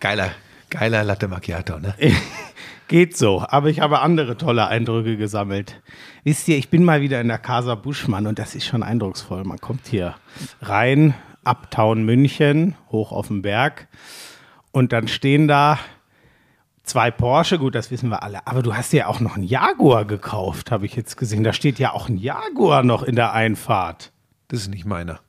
Geiler, geiler Latte Macchiato, ne? Geht so, aber ich habe andere tolle Eindrücke gesammelt. Wisst ihr, ich bin mal wieder in der Casa Buschmann und das ist schon eindrucksvoll. Man kommt hier rein, Uptown München, hoch auf den Berg und dann stehen da zwei Porsche, gut, das wissen wir alle, aber du hast ja auch noch einen Jaguar gekauft, habe ich jetzt gesehen. Da steht ja auch ein Jaguar noch in der Einfahrt. Das ist nicht meiner.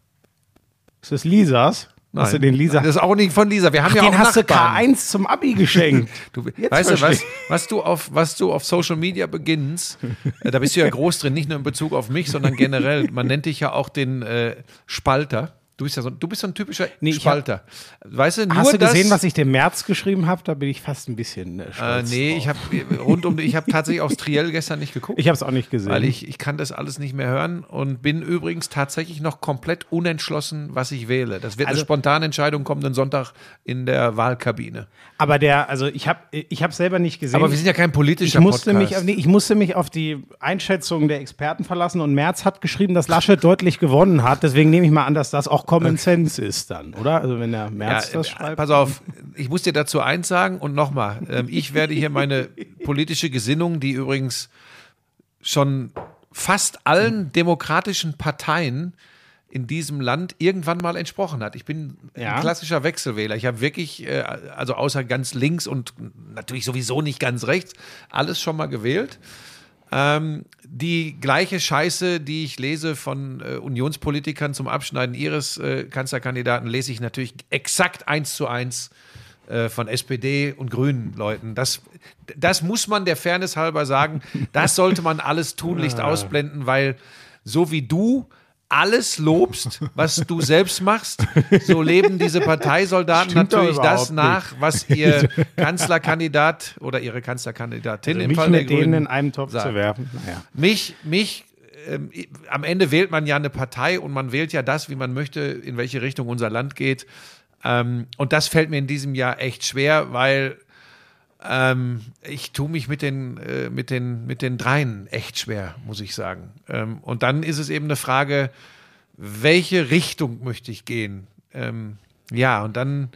Ist das Lisas? Nein, Hast du den Lisa? Das ist auch nicht von Lisa. Wir haben Ach, ja den auch hast Nachbarn. du K1 zum Abi geschenkt. Du, Jetzt weißt du, was, was, du auf, was du auf Social Media beginnst, äh, da bist du ja groß drin, nicht nur in Bezug auf mich, sondern generell. Man nennt dich ja auch den äh, Spalter. Du bist ja so, du bist so ein typischer Nee, ich hab- Spalter. weißt du, Hast du das, gesehen, was ich dem März geschrieben habe? Da bin ich fast ein bisschen äh, äh, stolz Nee, drauf. ich habe rund um, ich habe tatsächlich aufs Triell gestern nicht geguckt. Ich habe es auch nicht gesehen. weil ich, ich kann das alles nicht mehr hören und bin übrigens tatsächlich noch komplett unentschlossen, was ich wähle. Das wird Also- eine spontane Entscheidung kommenden Sonntag in der Wahlkabine. aber der, also ich habe ich habe selber nicht gesehen. Aber wir sind ja kein politischer ich musste, Podcast. mich, nee, ich musste mich auf die Einschätzung der Experten verlassen und Merz hat geschrieben, dass Laschet deutlich gewonnen hat. Deswegen nehme ich mal an, dass das auch Common Sense ist dann, oder? Also wenn der Merz das äh, schreibt. Pass auf, ich muss dir dazu eins sagen und nochmal, ähm, ich werde hier meine politische Gesinnung, die übrigens schon fast allen demokratischen Parteien in diesem Land irgendwann mal entsprochen hat. Ich bin Ja. ein klassischer Wechselwähler. Ich habe wirklich, äh, also außer ganz links und natürlich sowieso nicht ganz rechts, alles schon mal gewählt. Ähm, die gleiche Scheiße, die ich lese von äh, Unionspolitikern zum Abschneiden ihres äh, Kanzlerkandidaten, lese ich natürlich exakt eins zu eins äh, von SPD und Grünen Leuten. Das, das muss man der Fairness halber sagen. Das sollte man alles tunlichst ausblenden, weil so wie du alles lobst, was du selbst machst, so leben diese Parteisoldaten Stimmt natürlich das nach, was ihr Kanzlerkandidat oder ihre Kanzlerkandidatin im mich Fall der mit denen Grünen in einem Topf sagt. zu werfen. Naja. Mich, mich, ähm, am Ende wählt man ja eine Partei und man wählt ja das, wie man möchte, in welche Richtung unser Land geht. Ähm, und das fällt mir in diesem Jahr echt schwer, weil ähm, ich tue mich mit den, äh, mit, den, mit den dreien echt schwer, muss ich sagen. Ähm, und dann ist es eben eine Frage, welche Richtung möchte ich gehen? Ähm, ja, und dann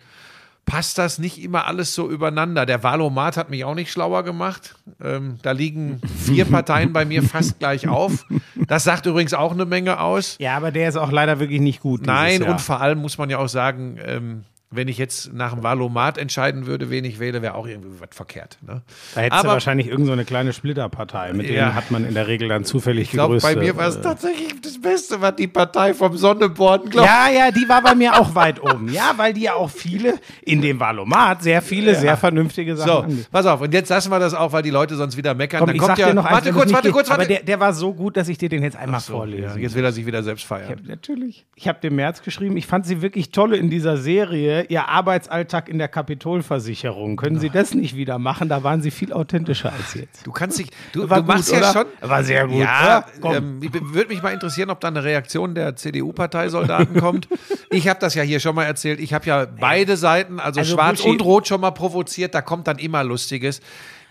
passt das nicht immer alles so übereinander. Der Wahlomat hat mich auch nicht schlauer gemacht. Ähm, da liegen vier Parteien bei mir fast gleich auf. Das sagt übrigens auch eine Menge aus. Ja, aber der ist auch leider wirklich nicht gut. Nein, Jahr. und vor allem muss man ja auch sagen, ähm, wenn ich jetzt nach dem Wahlomat entscheiden würde, wen ich wähle, wäre auch irgendwie was verkehrt. Ne? Da hättest du aber- wahrscheinlich irgendeine so eine kleine Splitterpartei. Mit Ja. denen hat man in der Regel dann zufällig Ich größte. bei mir war es äh, tatsächlich das Beste, was die Partei vom Sonnenborn glaubt. Ja, ja, die war bei mir auch weit oben. Ja, weil die ja auch viele in dem Valomat sehr viele sehr vernünftige Sachen So, anbieten. pass auf, und jetzt lassen wir das auch, weil die Leute sonst wieder meckern. Komm, Dann ich kommt sag ja, dir noch eins, warte wenn kurz, warte kurz, warte Aber der, der war so gut, dass ich dir den jetzt einmal So, ja, vorlese. jetzt will er sich wieder selbst Ich feiern. hab, natürlich. Ich habe dem März geschrieben, ich fand sie wirklich toll in dieser Serie. Ihr Arbeitsalltag in der Kapitolversicherung. Können Sie das nicht wieder machen? Da waren Sie viel authentischer als jetzt. Du kannst dich, du, du machst gut, ja oder? schon. War sehr gut, Ja, ähm, würde mich mal interessieren, ob da eine Reaktion der CDU-Parteisoldaten kommt. Ich habe das ja hier schon mal erzählt. Ich habe ja beide Seiten, also, Also Schwarz Buschi- und Rot, schon mal provoziert. Da kommt dann immer Lustiges.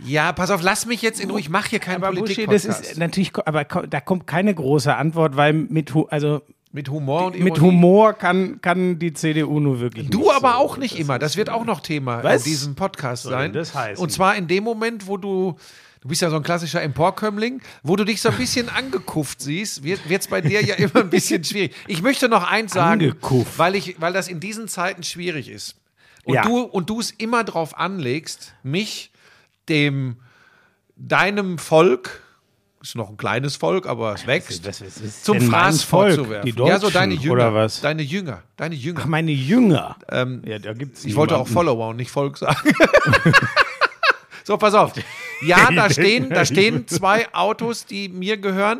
Ja, pass auf, lass mich jetzt in Ruhe. Ich mache hier keinen Aber Buschi, politik das ist natürlich, aber da kommt keine große Antwort, weil mit, also Mit Humor und mit Ironie. Humor kann, kann die CDU nur wirklich Du nicht aber so. auch nicht immer. Das wird auch noch Thema Was? in diesem Podcast sein. das? Und zwar in dem Moment, wo du, du bist ja so ein klassischer Emporkömmling, wo du dich so ein bisschen angekufft siehst, wird es bei dir ja immer ein bisschen schwierig. Ich möchte noch eins sagen, Angekufft. weil, ich, weil das in diesen Zeiten schwierig ist. Und Ja. du und du es immer drauf anlegst, mich dem deinem Volk ist noch ein kleines Volk, aber es wächst. Was- was ist zum Fraß Volk? vorzuwerfen. Die ja, so Deutschen, deine Jünger. oder was? Deine Jünger. Deine Jünger. Ach, meine Jünger. Ähm, ja, da gibt's ich wollte auch. Follower und nicht Volk sagen. so, pass auf. Ja, da stehen, da stehen zwei Autos, die mir gehören.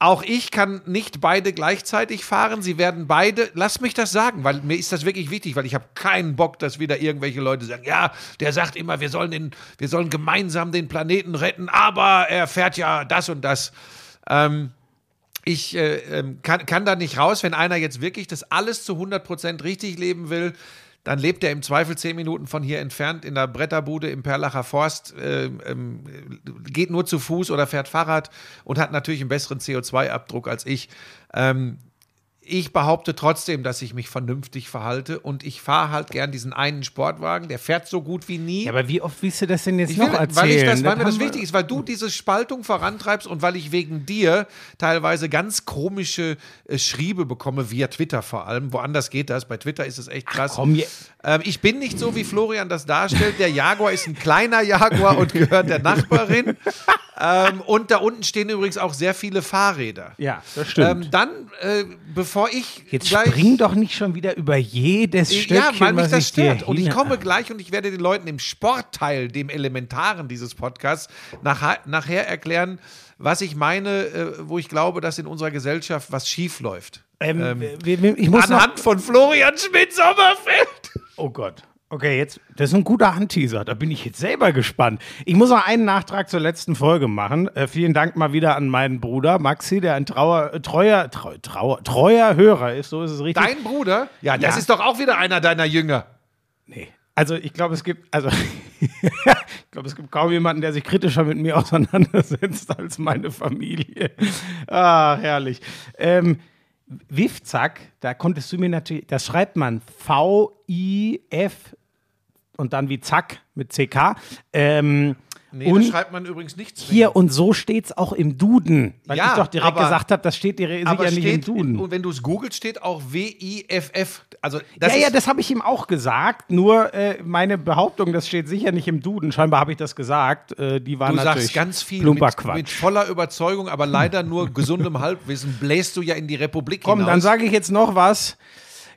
Auch ich kann nicht beide gleichzeitig fahren. Sie werden beide, lass mich das sagen, weil mir ist das wirklich wichtig, weil ich habe keinen Bock, dass wieder irgendwelche Leute sagen, ja, der sagt immer, wir sollen, den, wir sollen gemeinsam den Planeten retten, aber er fährt ja das und das. Ähm, ich äh, ähm, kann, kann da nicht raus, wenn einer jetzt wirklich das alles zu 100% richtig leben will, dann lebt er im Zweifel zehn Minuten von hier entfernt in der Bretterbude im Perlacher Forst, äh, ähm, geht nur zu Fuß oder fährt Fahrrad und hat natürlich einen besseren CO2-Abdruck als ich. Ähm, ich behaupte trotzdem, dass ich mich vernünftig verhalte und ich fahre halt gern diesen einen Sportwagen, der fährt so gut wie nie. Ja, aber wie oft willst du das denn jetzt Ich noch will, erzählen? weil, ich das, weil mir das wichtig ist, weil du diese Spaltung vorantreibst und weil ich wegen dir teilweise ganz komische äh, Schriebe bekomme, via Twitter vor allem. Woanders geht das, bei Twitter ist es echt krass. komm, je- ähm, ich bin nicht so, wie Florian das darstellt. Der Jaguar ist ein kleiner Jaguar und gehört der Nachbarin. Ähm, und da unten stehen übrigens auch sehr viele Fahrräder. Ja, das stimmt. Ähm, dann, äh, bevor ich Jetzt gleich spring doch nicht schon wieder über jedes Stöckchen, ja, weil mich das stört. Und ich komme gleich und ich werde den Leuten im Sportteil, dem Elementaren dieses Podcasts, nachher, nachher erklären, was ich meine, äh, wo ich glaube, dass in unserer Gesellschaft was schief läuft. Ähm, wir- ich muss noch, Anhand von Florian Schmidt-Sommerfeld. Oh Gott. Okay, jetzt, das ist ein guter Handteaser. Da bin ich jetzt selber gespannt. Ich muss noch einen Nachtrag zur letzten Folge machen. Äh, vielen Dank mal wieder an meinen Bruder Maxi, der ein trauer, äh, treuer, treu, trauer, treuer Hörer ist. So ist es richtig. Dein Bruder? Ja, das Ja. ist doch auch wieder einer deiner Jünger. Nee. Also ich glaube, es gibt, also ich glaube, es gibt kaum jemanden, der sich kritischer mit mir auseinandersetzt als meine Familie. Ah, herrlich. Ähm, Wifzack, da konntest du mir natürlich, das schreibt man V-I-F und dann wie Zack mit CK. Ähm, Nee, und schreibt man übrigens nichts. hier und so steht es auch im Duden. Weil Ja, ich doch direkt aber- gesagt habe, das steht dir sicher aber nicht im Duden. und wenn du es googelst, steht auch W-I-F-F. Also, das ja, ja, das habe ich ihm auch gesagt. Nur äh, meine Behauptung, das steht sicher nicht im Duden. Scheinbar habe ich das gesagt. Äh, die war Du natürlich sagst ganz viel mit, mit voller Überzeugung, aber leider nur gesundem Halbwissen bläst du ja in die Republik Komm, hinaus. dann sage ich jetzt noch was.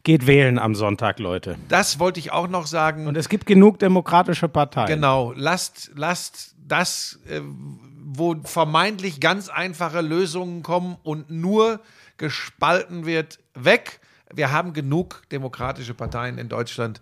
Geht wählen am Sonntag, Leute. das wollte ich auch noch sagen. Und es gibt genug demokratische Parteien. genau, lasst, lasst das, äh, wo vermeintlich ganz einfache Lösungen kommen und nur gespalten wird, weg. Wir haben genug demokratische Parteien in Deutschland.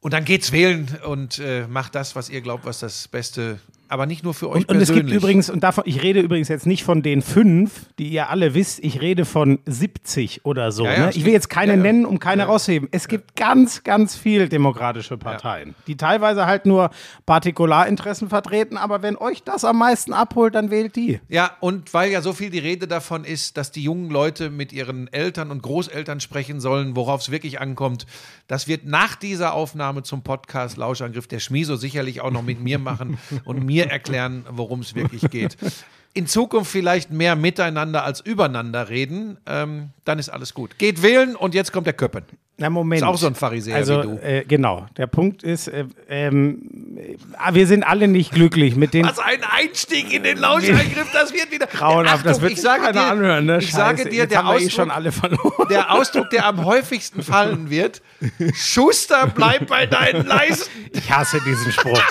Und dann geht's wählen und äh, macht das, was ihr glaubt, was das Beste, aber nicht nur für euch Und, und es persönlich. gibt übrigens, und davon, ich rede übrigens jetzt nicht von den fünf, die ihr alle wisst, ich rede von 70 oder so. Ja, ja, ne? Ich will jetzt keine Ja, nennen, um keine rauszuheben. Es gibt ganz, ganz viel demokratische Parteien, die teilweise halt nur Partikularinteressen vertreten, aber wenn euch das am meisten abholt, dann wählt die. Ja, und weil ja so viel die Rede davon ist, dass die jungen Leute mit ihren Eltern und Großeltern sprechen sollen, worauf es wirklich ankommt, das wird nach dieser Aufnahme zum Podcast Lauschangriff der Schmieso sicherlich auch noch mit mir machen und mir erklären, worum es wirklich geht. In Zukunft vielleicht mehr miteinander als übereinander reden, ähm, dann ist alles gut. Geht wählen und jetzt kommt der Köppen. Na, Moment. Ist auch so ein Pharisäer also, wie du. Äh, genau. Der Punkt ist, äh, ähm, äh, wir sind alle nicht glücklich mit den. Was ein Einstieg in den Lauschangriff, das wird wieder. Grauenhaft, das wird ich sage keiner dir, anhören, ne? Ich sage Scheiße, dir, jetzt der eh Ausdruck, schon alle verloren. der Ausdruck, der am häufigsten fallen wird. Schuster, bleib bei deinen Leisten. Ich hasse diesen Spruch.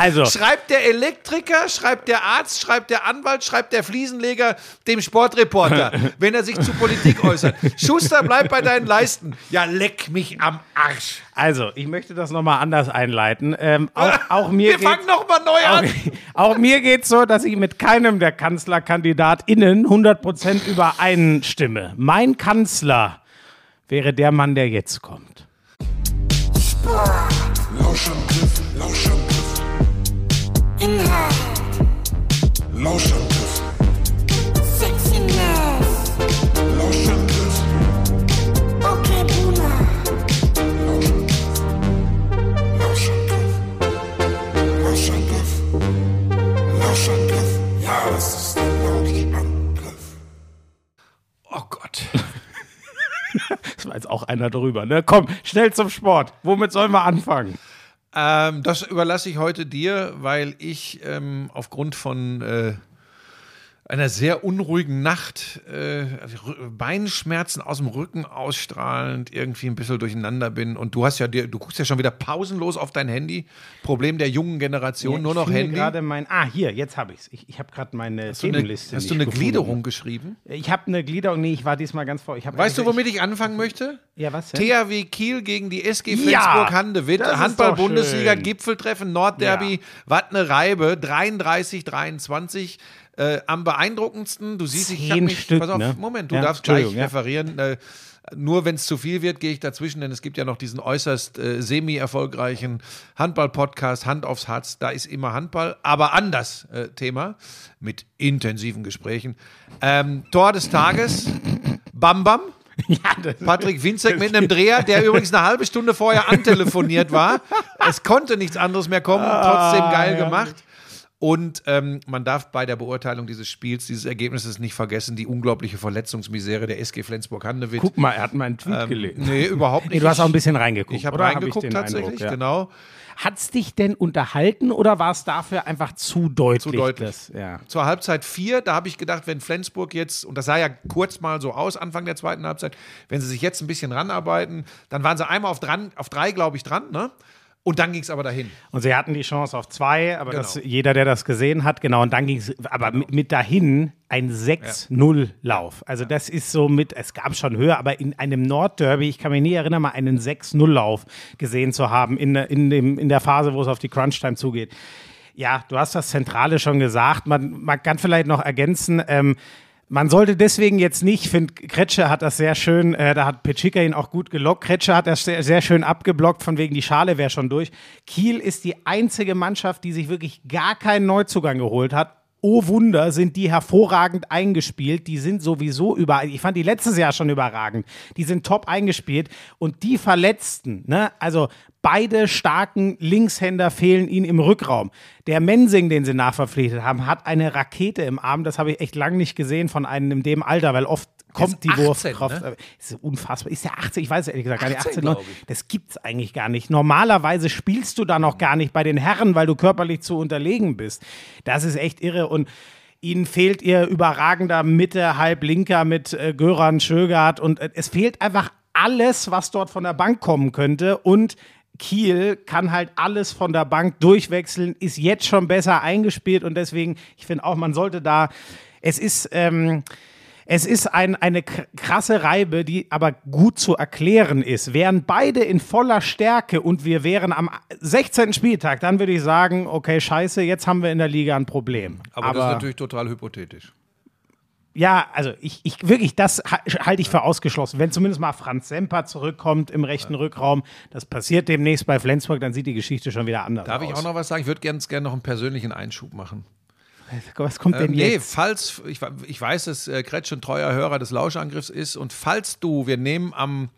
Also, Schreibt der Elektriker, schreibt der Arzt, schreibt der Anwalt, schreibt der Fliesenleger dem Sportreporter, wenn er sich zu Politik äußert. Schuster, bleib bei deinen Leisten. Ja, leck mich am Arsch. also, ich möchte das nochmal anders einleiten. Ähm, auch, auch mir Wir fangen nochmal neu an. Auch, auch mir geht es so, dass ich mit keinem der KanzlerkandidatInnen 100% übereinstimme. Mein Kanzler wäre der Mann, der jetzt kommt. Lauschangriff, Lauschangriff, Inhalt, Lauschangriff, Sexiness, Lauschangriff, okay Boomer, Lauschangriff, Lauschangriff, Lauschangriff. Ja, das ist der Lauschangriff. Oh Gott. Das war jetzt auch einer drüber. Ne? Komm, schnell zum Sport. Womit sollen wir anfangen? Ähm, das überlasse ich heute dir, weil ich ähm, aufgrund von äh, einer sehr unruhigen Nacht, äh, Beinschmerzen aus dem Rücken ausstrahlend, irgendwie ein bisschen durcheinander bin. Und du hast ja dir, du guckst ja schon wieder pausenlos auf dein Handy. Problem der jungen Generation, nur ich noch Handy. gerade mein. Ah, hier, jetzt habe ich es. Ich, ich habe gerade meine Hast du eine, Themenliste. hast du eine gefunden. Gliederung geschrieben? Ich habe eine Gliederung. Nee, ich war diesmal ganz vor. Ich Weißt du, womit ich anfangen möchte? Ja, was denn? THW Kiel gegen die SG Ja, Flensburg-Handewitt. ist Handball-Bundesliga. Gipfeltreffen, Nordderby. Ja. Was eine Reibe. 33, 23. Äh, am beeindruckendsten, du siehst, ich habe mich. Stück, pass auf, ne? Moment, du Ja, darfst gleich ja. referieren. Äh, nur wenn es zu viel wird, gehe ich dazwischen, denn es gibt ja noch diesen äußerst äh, semi-erfolgreichen Handball-Podcast, Hand aufs Herz. Da ist immer Handball, aber anders äh, Thema mit intensiven Gesprächen. Ähm, Tor des Tages, Bam Bam. Patrick Winzek mit einem Dreher, der übrigens eine halbe Stunde vorher antelefoniert war. Es konnte nichts anderes mehr kommen, trotzdem geil gemacht. Und ähm, man darf bei der Beurteilung dieses Spiels, dieses Ergebnisses nicht vergessen, die unglaubliche Verletzungsmisere der SG Flensburg-Handewitt. Guck mal, er hat meinen Tweet Ähm, gelesen. nee, überhaupt nicht. Nee, du hast auch ein bisschen reingeguckt. Ich habe oder? Hab reingeguckt den tatsächlich, Eindruck, ja. genau. Hat's dich denn unterhalten oder war es dafür einfach zu deutlich? Zu deutlich. Das, ja. Zur Halbzeit vier, da habe ich gedacht, wenn Flensburg jetzt, und das sah ja kurz mal so aus, Anfang der zweiten Halbzeit, wenn sie sich jetzt ein bisschen ranarbeiten, dann waren sie einmal auf, dran, auf drei, glaube ich, dran, ne? Und dann ging es aber dahin. Und sie hatten die Chance auf zwei, aber Genau. das, jeder, der das gesehen hat, genau, und dann ging es, aber mit, mit dahin ein 6-0-Lauf. Also das ist so mit, es gab schon höher, aber in einem Nordderby, ich kann mich nie erinnern, mal einen 6-0-Lauf gesehen zu haben in, der- in, dem, in der Phase, wo es auf die Crunch-Time zugeht. Ja, du hast das Zentrale schon gesagt. Man, man kann vielleicht noch ergänzen, ähm, man sollte deswegen jetzt nicht, ich finde, Kretsche hat das sehr schön, äh, da hat Petschika ihn auch gut gelockt. Kretsche hat das sehr, sehr schön abgeblockt, von wegen die Schale wäre schon durch. Kiel ist die einzige Mannschaft, die sich wirklich gar keinen Neuzugang geholt hat. Oh Wunder, sind die hervorragend eingespielt. Die sind sowieso über. Ich fand die letztes Jahr schon überragend. Die sind top eingespielt. Und die Verletzten, ne, also beide starken Linkshänder fehlen ihnen im Rückraum. Der Mensing, den sie nachverpflichtet haben, hat eine Rakete im Arm. Das habe ich echt lange nicht gesehen von einem in dem Alter, weil oft kommt die 18, Wurfkraft. ne? Ist unfassbar. Ist der 18? Ich weiß ehrlich gesagt gar nicht. 18, 18, glaub 19. ich. Das gibt's eigentlich gar nicht. Normalerweise spielst du da noch gar nicht bei den Herren, weil du körperlich zu unterlegen bist. Das ist echt irre und Ihnen fehlt ihr überragender Mitte, Halblinker mit äh, Göran Schögert und äh, es fehlt einfach alles, was dort von der Bank kommen könnte und Kiel kann halt alles von der Bank durchwechseln, ist jetzt schon besser eingespielt und deswegen, ich finde auch, man sollte da, es ist, ähm, es ist ein, eine krasse Reibe, die aber gut zu erklären ist. Wären beide in voller Stärke und wir wären am 16. Spieltag, dann würde ich sagen, okay, scheiße, jetzt haben wir in der Liga ein Problem. Aber, das ist natürlich total hypothetisch. Ja, also ich, ich wirklich, das ha- halte ich für ausgeschlossen. Wenn zumindest mal Franz Semper zurückkommt im rechten Rückraum, das passiert demnächst bei Flensburg, dann sieht die Geschichte schon wieder anders Darf aus. ich auch noch was sagen? Ich würde ganz gerne noch einen persönlichen Einschub machen. Was kommt denn Ähm, nee, jetzt? falls, ich, ich weiß, dass äh, Kretsch ein treuer Hörer des Lauschangriffs ist und falls du, wir nehmen am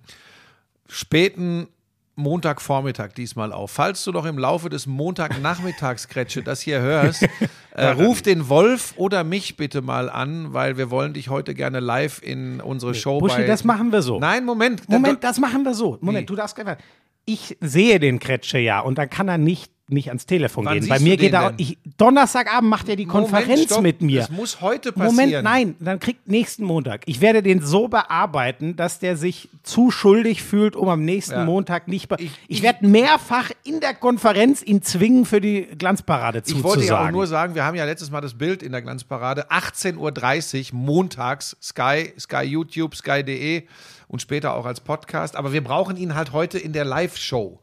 späten Montagvormittag diesmal auf, falls du doch im Laufe des Montagnachmittags, Kretsche, das hier hörst, äh, ruf den Wolf oder mich bitte mal an, weil wir wollen dich heute gerne live in unsere Show Buschi, bei... das machen wir so. Nein, Moment. Moment, das machen wir so. Moment, Wie? du darfst einfach. Ich sehe den Kretsche ja und dann kann er nicht, nicht ans Telefon Wann gehen. Bei mir geht er? Ich, Donnerstagabend macht er die Konferenz Moment, stopp. mit mir. Das muss heute passieren. Moment, nein, dann kriegt nächsten Montag. Ich werde den so bearbeiten, dass der sich zu schuldig fühlt, um am nächsten Ja. Montag nicht. Ich, Ich- ich- werde mehrfach in der Konferenz ihn zwingen, für die Glanzparade Ich wollte ja auch nur sagen, wir haben ja letztes Mal das Bild in der Glanzparade. 18.30 Uhr montags, Sky, Sky YouTube, Sky.de und später auch als Podcast. Aber wir brauchen ihn halt heute in der Live-Show.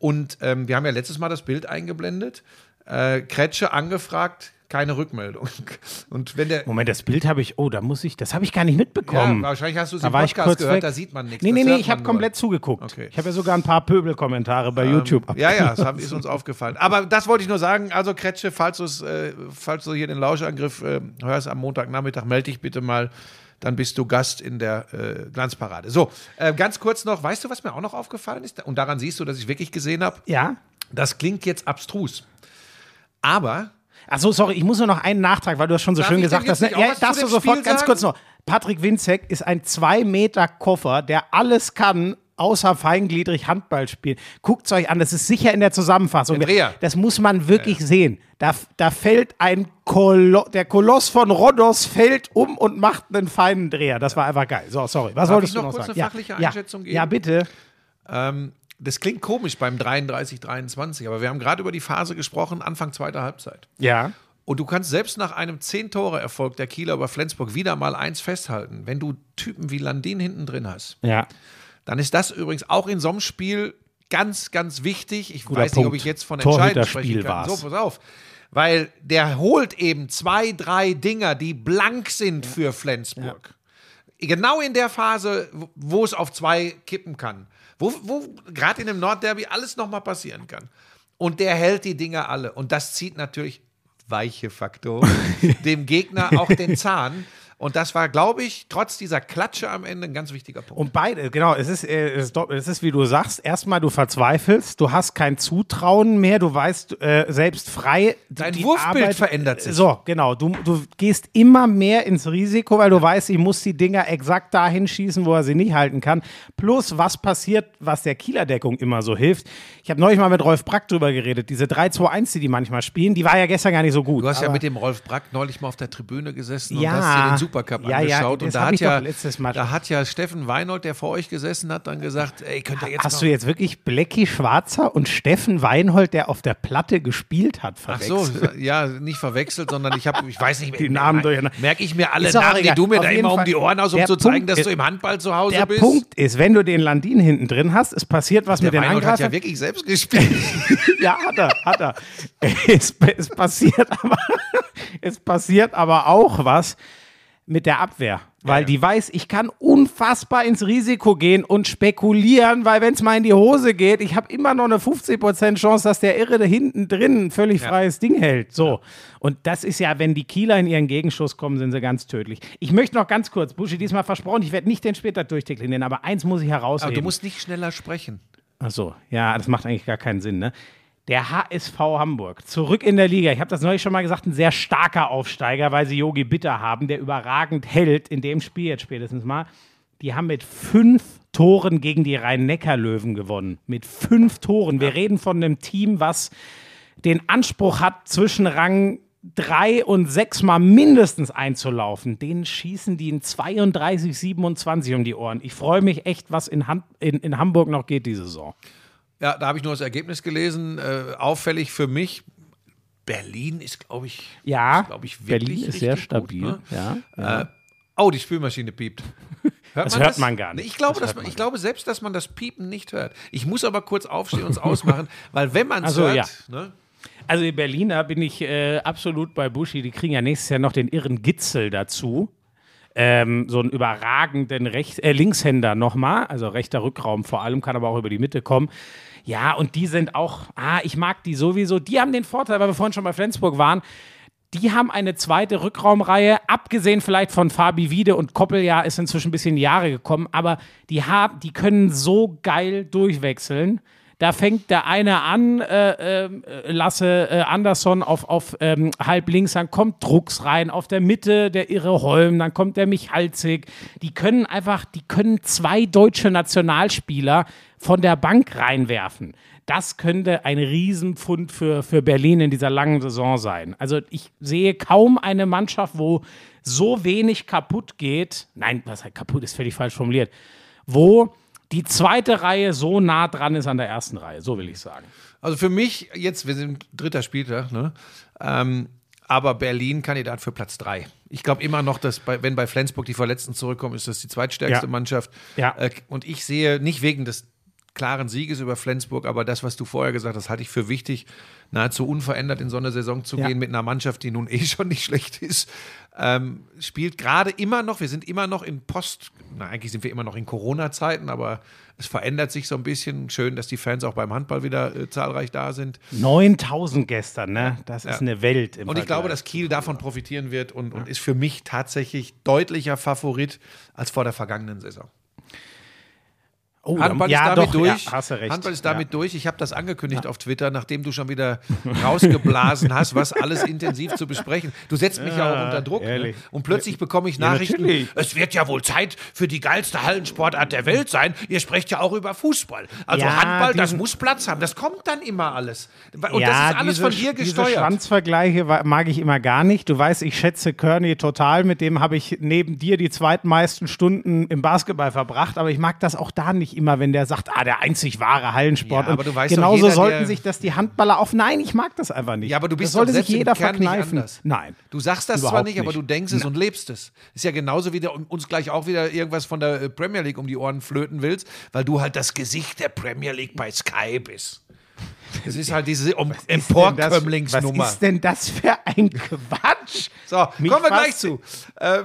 Und ähm, wir haben ja letztes Mal das Bild eingeblendet. Äh, Kretsche angefragt, keine Rückmeldung. Und wenn der. Moment, das Bild habe ich. Oh, da muss ich. Das habe ich gar nicht Ja, mitbekommen. wahrscheinlich hast du es im Podcast gehört, weg. da sieht man nichts. Nee, nee, nee, ich habe komplett zugeguckt. Okay. Ich habe ja sogar ein paar Pöbelkommentare bei YouTube. ab- Ja, ja, das ist uns aufgefallen. Aber das wollte ich nur sagen. Also, Kretsche, falls, äh, falls du hier den Lauschangriff äh, hörst am Montagnachmittag, melde dich bitte mal. Dann bist du Gast in der äh, Glanzparade. So, äh, ganz kurz noch, weißt du, was mir auch noch aufgefallen ist? Und daran siehst du, dass ich wirklich gesehen habe. Ja? Das klingt jetzt abstrus. Aber Achso, sorry, ich muss nur noch einen Nachtrag, weil du das schon so schön gesagt hast. Ne? Ja, darfst du sofort Spiel ganz sagen? kurz noch. Patrick Winzek ist ein 2-Meter-Koffer, der alles kann, außer feingliedrig Handball spielen. Guckt euch an, das ist sicher in der Zusammenfassung. Dreher. Das muss man wirklich sehen. Da, da fällt ein Kolo der Koloss von Rhodos fällt um und macht einen feinen Dreher. Das war einfach geil. So, sorry. Was Darf wolltest ich du noch noch kurz sagen? eine fachliche ja, Einschätzung ja. geben? Ja, bitte. ähm, das klingt komisch beim 33-23. Aber wir haben gerade über die Phase gesprochen, Anfang zweiter Halbzeit. Ja. Und du kannst selbst nach einem 10-Tore-Erfolg der Kieler über Flensburg wieder mal eins festhalten. Wenn du Typen wie Landin hinten drin hast, Ja. Dann ist das übrigens auch in so einem Spiel ganz, ganz wichtig. Ich Guter weiß nicht, ob Punkt. ich jetzt von entscheidend sprechen kann. war's. So, pass auf. Weil der holt eben zwei, drei Dinger, die blank sind für Flensburg. Genau in der Phase, wo- wo es auf zwei kippen kann. Wo, wo gerade in dem Nordderby alles nochmal passieren kann. Und der hält die Dinger alle. Und das zieht natürlich weiche Faktoren dem Gegner auch den Zahn. Und das war, glaube ich, trotz dieser Klatsche am Ende ein ganz wichtiger Punkt. Und beide, genau, es ist, äh, es ist, es ist wie du sagst, erstmal du verzweifelst, du hast kein Zutrauen mehr, du weißt äh, selbst frei. Dein die Wurfbild Arbeit- verändert sich. So, genau, du, du gehst immer mehr ins Risiko, weil du weißt, ich muss die Dinger exakt dahin schießen, wo er sie nicht halten kann. Plus, was passiert, was der Kieler Deckung immer so hilft. Ich habe neulich mal mit Rolf Brack drüber geredet, diese 3-2-1, die die manchmal spielen, die war ja gestern gar nicht so gut. Du hast ja mit dem Rolf Brack neulich mal auf der Tribüne gesessen Ja. und hast dir den Supercup Ja, ja, angeschaut. das und da hat, ja, Mal da hat ja Steffen Weinhold, der vor euch gesessen hat, dann gesagt, ey, könnt ihr jetzt Hast noch du jetzt wirklich Blecki Schwarzer und Steffen Weinhold, der auf der Platte gespielt hat, Ach verwechselt? so, ja, nicht verwechselt, sondern ich habe, ich weiß nicht, Die Namen durcheinander. merke ich mir alle Namen, die du mir Auf da immer um Fall. die Ohren aus, um Der zu zeigen, Punkt dass ist- du im Handball zu Hause Der bist. Punkt ist, wenn du den Landin hinten drin hast, es passiert was der mit den Weinhold hat ja Angreifern. wirklich selbst gespielt. Ja, hat er, hat er. Es, es, passiert aber, es passiert aber auch was mit der Abwehr. Weil die weiß, ich kann unfassbar ins Risiko gehen und spekulieren, weil wenn es mal in die Hose geht, ich habe immer noch eine 50% Chance, dass der Irre da hinten drin ein völlig freies Ding hält. So. Und das ist ja, wenn die Kieler in ihren Gegenschuss kommen, sind sie ganz tödlich. Ich möchte noch ganz kurz, Buschi, diesmal versprochen, ich werde nicht den später durchdeklinieren, aber eins muss ich herausheben. Aber du musst nicht schneller sprechen. Ach so, ja, das macht eigentlich gar keinen Sinn, ne? Der HSV Hamburg, zurück in der Liga. Ich habe das neulich schon mal gesagt, ein sehr starker Aufsteiger, weil sie Yogi Bitter haben, der überragend hält in dem Spiel jetzt spätestens mal. Die haben mit fünf Toren gegen die Rhein-Neckar-Löwen gewonnen. Mit fünf Toren. Wir reden von einem Team, was den Anspruch hat, zwischen Rang drei und sechs Mal mindestens einzulaufen. Den schießen die in 32, 27 um die Ohren. Ich freue mich echt, was in, Han in, in Hamburg noch geht diese Saison. Ja, da habe ich nur das Ergebnis gelesen. Äh, auffällig für mich, Berlin ist, glaube ich, Ja, glaube ich, wirklich Berlin ist sehr stabil. Gut, ne? ja, Äh, oh, die Spülmaschine piept. Hört Das hört man gar nicht. Ich glaube, Das dass man, man ich glaube selbst, dass man das Piepen nicht hört. Ich muss aber kurz aufstehen und es ausmachen, weil wenn man es Ach so, hört, ja. ne, Also die Berliner bin ich äh, absolut bei Buschi. Die kriegen ja nächstes Jahr noch den irren Gitzel dazu. Ähm, so einen überragenden Recht, äh, Linkshänder nochmal, also rechter Rückraum vor allem, kann aber auch über die Mitte kommen. Ja, und die sind auch, ah, ich mag die sowieso. Die haben den Vorteil, weil wir vorhin schon bei Flensburg waren, die haben eine zweite Rückraumreihe, abgesehen vielleicht von Fabi Wiede und Koppel, ja, ist inzwischen ein bisschen Jahre gekommen, aber die, haben, die können so geil durchwechseln. Da fängt der eine an, äh, äh, Lasse äh, Andersson auf, auf ähm, halb links, dann kommt Drucks rein, auf der Mitte der Irre Holm, dann kommt der Michalzig. Die können einfach, die können zwei deutsche Nationalspieler von der Bank reinwerfen. Das könnte ein Riesenpfund für, für Berlin in dieser langen Saison sein. Also ich sehe kaum eine Mannschaft, wo so wenig kaputt geht. Nein, was heißt kaputt ist völlig falsch formuliert. Wo die zweite Reihe so nah dran ist an der ersten Reihe, so will ich sagen. Also für mich, jetzt, wir sind dritter Spieltag, ne? Ähm, aber Berlin Kandidat für Platz drei. Ich glaube immer noch, dass bei, wenn bei Flensburg die Verletzten zurückkommen, ist das die zweitstärkste Ja. Mannschaft. Ja. Äh, und ich sehe nicht wegen des klaren Sieges über Flensburg, aber das, was du vorher gesagt hast, halte ich für wichtig, nahezu unverändert in so eine Saison zu Ja. gehen mit einer Mannschaft, die nun eh schon nicht schlecht ist. Ähm, spielt gerade immer noch, wir sind immer noch in Post, na eigentlich sind wir immer noch in Corona-Zeiten, aber es verändert sich so ein bisschen. Schön, dass die Fans auch beim Handball wieder äh, zahlreich da sind. 9000 gestern, ne? Das ist Ja. eine Welt. Im Und ich glaube, dass Kiel davon profitieren wird und, und ist für mich tatsächlich deutlicher Favorit als vor der vergangenen Saison. Oh, Handball ja, ist damit doch, durch. Ja, hast du recht. Handball ist damit ja. durch. Ich habe das angekündigt auf Twitter, nachdem du schon wieder rausgeblasen hast, was alles intensiv zu besprechen. Du setzt mich ja, auch unter Druck. Ne? Und plötzlich bekomme ich Ja, Nachrichten. es wird ja wohl Zeit für die geilste Hallensportart der Welt sein. Ihr sprecht ja auch über Fußball. Also Ja, Handball, das muss Platz haben. Das kommt dann immer alles. Und ja, das ist alles diese, von dir Diese gesteuert. Schwanzvergleiche wa- mag ich immer gar nicht. Du weißt, ich schätze Kearney total. Mit dem habe ich neben dir die zweitmeisten Stunden im Basketball verbracht. Aber ich mag das auch da nicht immer, wenn der sagt, ah, der einzig wahre Hallensport. Ja, aber du weißt doch, genauso jeder, sollten sich das die Handballer auf. Nein, ich mag das einfach nicht. Ja, aber du bist das sollte doch sich jeder nicht verkneifen. Nein. Du sagst das zwar Überhaupt nicht, aber nicht. du denkst es und lebst es. Ist ja genauso wie du uns gleich auch wieder irgendwas von der äh, Premier League um die Ohren flöten willst, weil du halt das Gesicht der Premier League bei Sky bist. Es ist halt diese um Was ist denn das- Emporkömmlingsnummer. Was ist denn das für ein Quatsch? So, Mich kommen wir gleich zu. Ähm,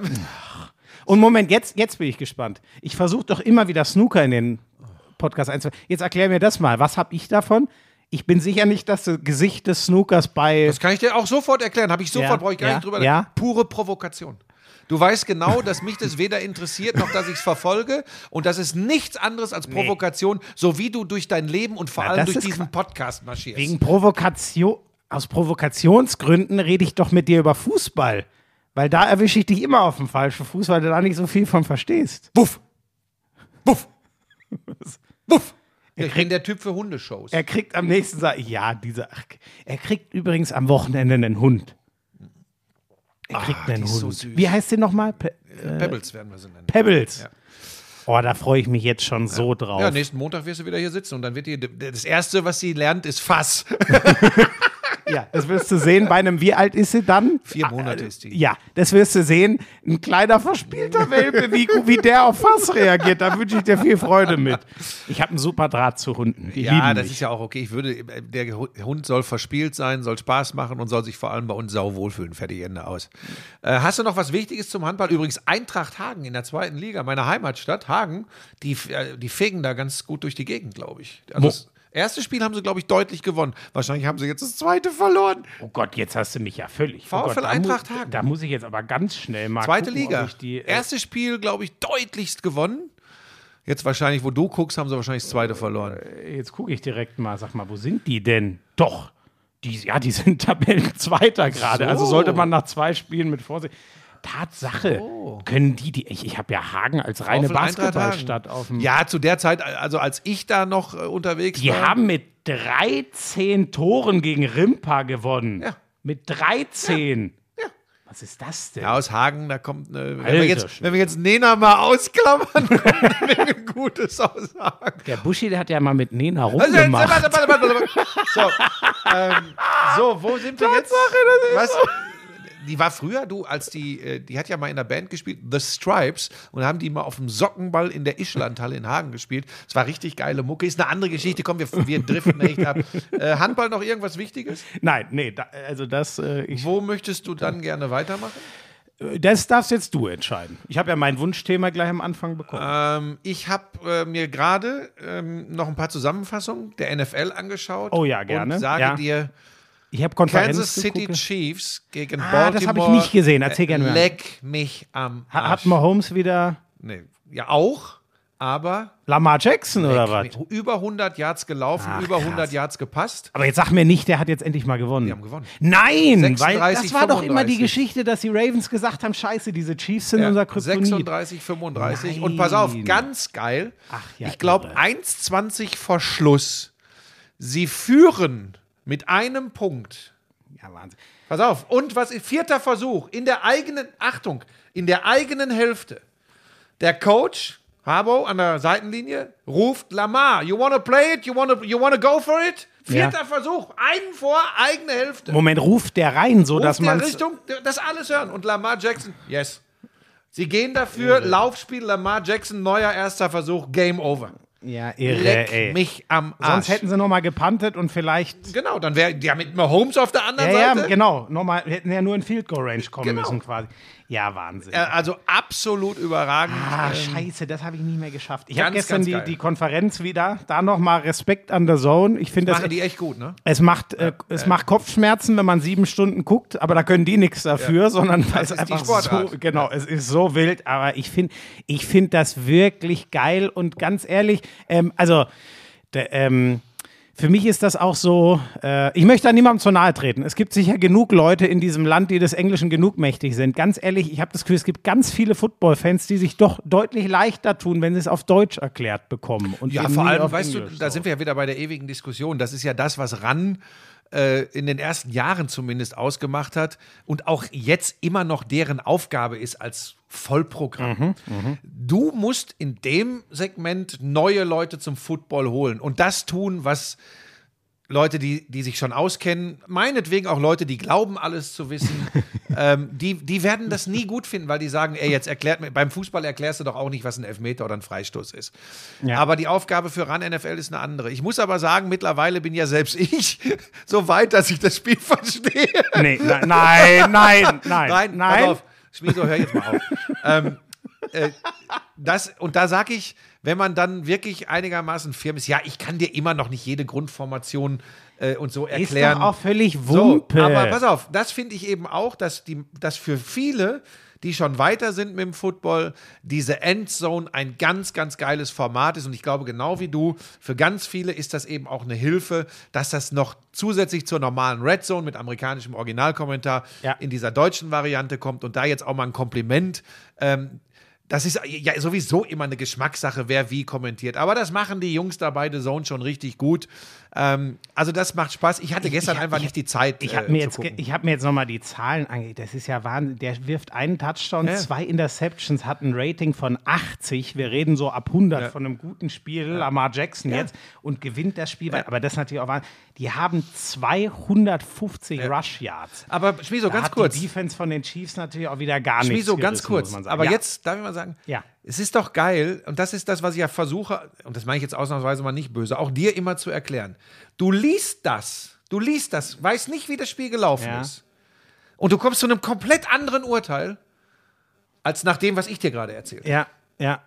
Und Moment, jetzt, jetzt bin ich gespannt. Ich versuche doch immer wieder Snooker in den Podcast einzubauen. Jetzt erklär mir das mal. Was habe ich davon? Ich bin sicher nicht das Gesicht des Snookers bei. das kann ich dir auch sofort erklären. Habe ich sofort, Ja, brauche ich gar ja, nicht drüber. ja. Pure Provokation. Du weißt genau, dass mich das weder interessiert, noch dass ich es verfolge. Und das ist nichts anderes als Provokation, so wie du durch dein Leben und vor Na, allem durch diesen Podcast marschierst. Wegen Provokation, aus Provokationsgründen rede ich doch mit dir über Fußball. Weil da erwische ich dich immer auf dem falschen Fuß, weil du da nicht so viel von verstehst. Wuff! Wuff! Wuff! Ich bin der Typ für Hundeshows. Er kriegt am nächsten Tag, ja, dieser, ach, er kriegt übrigens am Wochenende einen Hund. Er kriegt Ah, einen die ist Hund. so süß. Wie heißt der nochmal? Pe Pebbles werden wir sie nennen. Pebbles. Ja. Oh, da freue ich mich jetzt schon so drauf. Ja, nächsten Montag wirst du wieder hier sitzen und dann wird die, das Erste, was sie lernt, ist Fass. Ja, das wirst du sehen bei einem, wie alt ist sie dann? Vier Monate ist die. Ja, das wirst du sehen. Ein kleiner verspielter Welpe, wie, wie der auf Fass reagiert. Da wünsche ich dir viel Freude mit. Ich habe einen super Draht zu Hunden. Die Ja, das mich. ist ja auch okay. Ich würde, der Hund soll verspielt sein, soll Spaß machen und soll sich vor allem bei uns sau wohlfühlen. Fertig, Ende aus. Äh, hast du noch was Wichtiges zum Handball? Übrigens, Eintracht Hagen in der zweiten Liga, meine Heimatstadt Hagen, die, äh, die fegen da ganz gut durch die Gegend, glaube ich. Also Wo- das erste Spiel haben sie, glaube ich, deutlich gewonnen. Wahrscheinlich haben sie jetzt das zweite verloren. Oh Gott, jetzt hast du mich ja völlig. Oh VfL Gott, da Eintracht Hagen. Da muss ich jetzt aber ganz schnell mal. Zweite gucken, Liga. Die, äh, Erstes Spiel, glaube ich, deutlichst gewonnen. Jetzt wahrscheinlich, wo du guckst, haben sie wahrscheinlich das zweite verloren. jetzt gucke ich direkt mal. Sag mal, wo sind die denn? Doch. Die, ja, die sind Tabellenzweiter gerade. So. Also sollte man nach zwei Spielen mit Vorsicht. Tatsache. Können die, die ich, ich habe ja Hagen als reine Basketballstadt auf dem. Ja, zu der Zeit, also als ich da noch äh, unterwegs Die war. haben mit 13 Toren gegen Rimpa gewonnen. Ja. Mit 13. Ja. Was ist das denn? Ja, aus Hagen, da kommt eine. Wenn, wir jetzt, wenn wir jetzt Nena mal ausklammern, kommt eine Menge Gutes aus Hagen. Der Buschi, der hat ja mal mit Nena Also, rumgemacht. warte, warte, warte, warte. So, ähm, so, wo sind wir jetzt? Was? Die war früher, du, als die, äh, die hat ja mal in der Band gespielt, The Stripes, und haben die mal auf dem Sockenball in der Ischlandhalle in Hagen gespielt. Es war richtig geile Mucke. Ist eine andere Geschichte. Komm, wir, wir driften echt ab. Äh, Handball noch irgendwas Wichtiges? Nein, nee, da, also das, äh, ich, Wo möchtest du dann gerne weitermachen? das darfst jetzt du entscheiden. Ich habe ja mein Wunschthema gleich am Anfang bekommen. Ähm, ich habe äh, mir gerade ähm, noch ein paar Zusammenfassungen der NFL angeschaut. Oh ja, gerne. Und sage Ja. dir, Ich habe Konferenz Kansas City geguckt. Chiefs gegen Ah, das Baltimore. hab ich nicht gesehen. Erzähl gerne. Leck mich am Arsch. Hat Mahomes wieder nee, ja, auch, aber Lamar Jackson oder was? über 100 Yards gelaufen, Ach, über krass. 100 Yards gepasst. Aber jetzt sag mir nicht, der hat jetzt endlich mal gewonnen. Die haben gewonnen. Nein, 36, weil das war doch immer die 35. Geschichte, dass die Ravens gesagt haben, scheiße, diese Chiefs sind Ja, unser Kryptonit. 36, 35. Und pass auf, Nein. ganz geil. Ach ja, ich glaube, irre. 1,20 vor Schluss. Sie führen mit einem Punkt. Ja, Wahnsinn. Pass auf. Und was vierter Versuch in der eigenen Achtung, in der eigenen Hälfte. Der Coach Harbo an der Seitenlinie ruft Lamar, you wanna play it? You wanna you wanna go for it? Vierter Ja. Versuch, einen vor, eigene Hälfte. Moment, ruft der rein, so dass Ruft der man Richtung, das alles hören und Lamar Jackson, yes. Sie gehen dafür, Laufspiel Lamar Jackson, neuer erster Versuch, Game Over. Ja, irre, Leck ey. mich am Arsch. Sonst hätten sie noch mal gepantet und vielleicht genau, dann wäre ja mit Mahomes auf der anderen Ja, Seite. ja, genau. Nochmal, hätten ja nur in Field Goal Range kommen Genau. müssen quasi. Ja, Wahnsinn. Äh, Also absolut überragend. Ah, Ähm, scheiße, das habe ich nie mehr geschafft. Ich habe gestern die, die Konferenz wieder. Da nochmal Respekt an der Zone. Ich finde, das Machen die echt gut, ne? es macht, äh, es macht Kopfschmerzen, wenn man sieben Stunden guckt, aber da können die nichts dafür, sondern weil es ist die einfach so, Sportart. genau, es ist so wild. Aber ich finde, ich finde das wirklich geil und ganz ehrlich, ähm, also der, ähm, für mich ist das auch so, äh, ich möchte da niemandem zu nahe treten. Es gibt sicher genug Leute in diesem Land, die des Englischen genug mächtig sind. Ganz ehrlich, ich habe das Gefühl, es gibt ganz viele Football-Fans, die sich doch deutlich leichter tun, wenn sie es auf Deutsch erklärt bekommen. Und Ja, vor allem, weißt Englisch, du, da sind wir ja wieder bei der ewigen Diskussion. Das ist ja das, was RAN in den ersten Jahren zumindest ausgemacht hat und auch jetzt immer noch deren Aufgabe ist als Vollprogramm. Mhm, Du musst in dem Segment neue Leute zum Football holen und das tun, was Leute, die, die sich schon auskennen, meinetwegen auch Leute, die glauben, alles zu wissen, ähm, die, die werden das nie gut finden, weil die sagen, ey, jetzt erklärt mir, beim Fußball erklärst du doch auch nicht, was ein Elfmeter oder ein Freistoß ist. Ja. Aber die Aufgabe für RAN NFL ist eine andere. Ich muss aber sagen, mittlerweile bin ja selbst ich so weit, dass ich das Spiel verstehe. Nee, nein, nein, nein, nein. Nein, nein. pass auf. Schmieso, hör jetzt mal auf. ähm, äh, das, und da sage ich, wenn man dann wirklich einigermaßen firm ist, ja, ich kann dir immer noch nicht jede Grundformation äh, und so Ist erklären. doch auch völlig so, Wumpe. aber pass auf, das finde ich eben auch, dass, die, dass für viele die schon weiter sind mit dem Football, diese Endzone ein ganz, ganz geiles Format ist. Und ich glaube, genau wie du, für ganz viele ist das eben auch eine Hilfe, dass das noch zusätzlich zur normalen Red Zone mit amerikanischem Originalkommentar Ja. in dieser deutschen Variante kommt. Und da jetzt auch mal ein Kompliment. Ähm, das ist ja sowieso immer eine Geschmackssache, wer wie kommentiert. Aber das machen die Jungs da bei The Zone schon richtig gut. Ähm, also das macht Spaß. Ich hatte gestern ich- einfach ich- nicht die Zeit. Ich äh, habe mir, zu jetzt ich hab mir jetzt nochmal die Zahlen angeguckt. Das ist ja Wahnsinn. Der wirft einen Touchdown, Ja. zwei Interceptions, hat ein Rating von 80. Wir reden so ab 100 Ja. von einem guten Spiel. Lamar Jackson jetzt und gewinnt das Spiel. Aber das ist natürlich auch Wahnsinn. Die haben 250 Rush Yards. Aber Schmieso, Da ganz kurz. Die Defense von den Chiefs natürlich auch wieder gar nichts. Schmieso, ganz kurz. Aber ja. jetzt darf ich mal sagen, Ja. Es ist doch geil, und das ist das, was ich ja versuche, und das meine ich jetzt ausnahmsweise mal nicht böse, auch dir immer zu erklären. Du liest das, du liest das, weißt nicht, wie das Spiel gelaufen Ja. ist. Und du kommst zu einem komplett anderen Urteil, als nach dem, was ich dir gerade erzählt Ja, ja.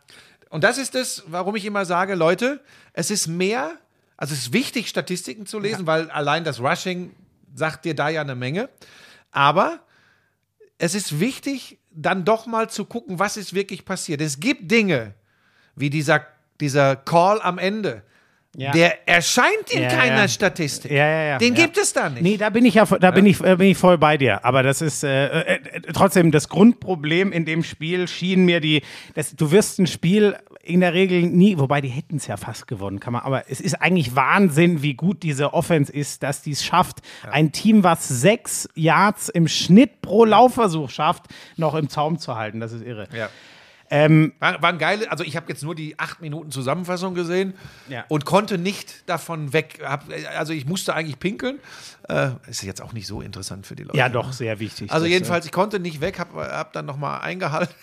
Und das ist es, warum ich immer sage, Leute, es ist mehr, also es ist wichtig, Statistiken zu lesen, weil allein das Rushing sagt dir da ja eine Menge. Aber es ist wichtig, dann doch mal zu gucken, was ist wirklich passiert. Es gibt Dinge, wie dieser, dieser Call am Ende. Ja. Der erscheint in Ja, keiner ja. Statistik. Ja, ja, ja. Den ja. gibt es da nicht. Nee, da bin ich ja, da bin ich, äh, bin ich voll bei dir. Aber das ist äh, äh, äh, trotzdem das Grundproblem in dem Spiel schien mir die, das, du wirst ein Spiel in der Regel nie, wobei die hätten es ja fast gewonnen, kann man. Aber es ist eigentlich Wahnsinn, wie gut diese Offense ist, dass die es schafft, ein Team, was sechs Yards im Schnitt pro Laufversuch schafft, noch im Zaum zu halten. Das ist irre. Ja. Ähm, War, waren geile, also ich habe jetzt nur die acht Minuten Zusammenfassung gesehen Ja. und konnte nicht davon weg. Hab, also ich musste eigentlich pinkeln. Äh, ist jetzt auch nicht so interessant für die Leute. ja, doch, sehr wichtig. Also Das, äh, jedenfalls, ich konnte nicht weg, habe hab dann nochmal eingehalten,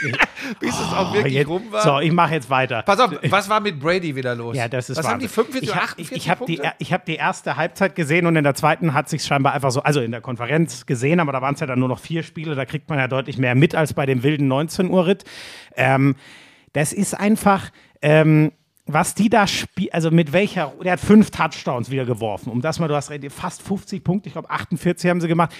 bis es auch oh, wirklich jetzt, rum war. So, ich mache jetzt weiter. Pass auf, was war mit Brady wieder los? Ja, das ist Was haben die Wahnsinn. 45 ich oder hab- 48 Ich, habe die, ich hab die erste Halbzeit gesehen und in der zweiten hat sich scheinbar einfach so, also in der Konferenz gesehen, aber da waren es ja dann nur noch vier Spiele, da kriegt man ja deutlich mehr mit als bei dem wilden 19 Uhr Ritt. Ähm, das ist einfach, ähm, was die da spielen, also mit welcher, der hat fünf Touchdowns wieder geworfen, um das mal, du hast fast 50 Punkte, ich glaube 48 haben sie gemacht.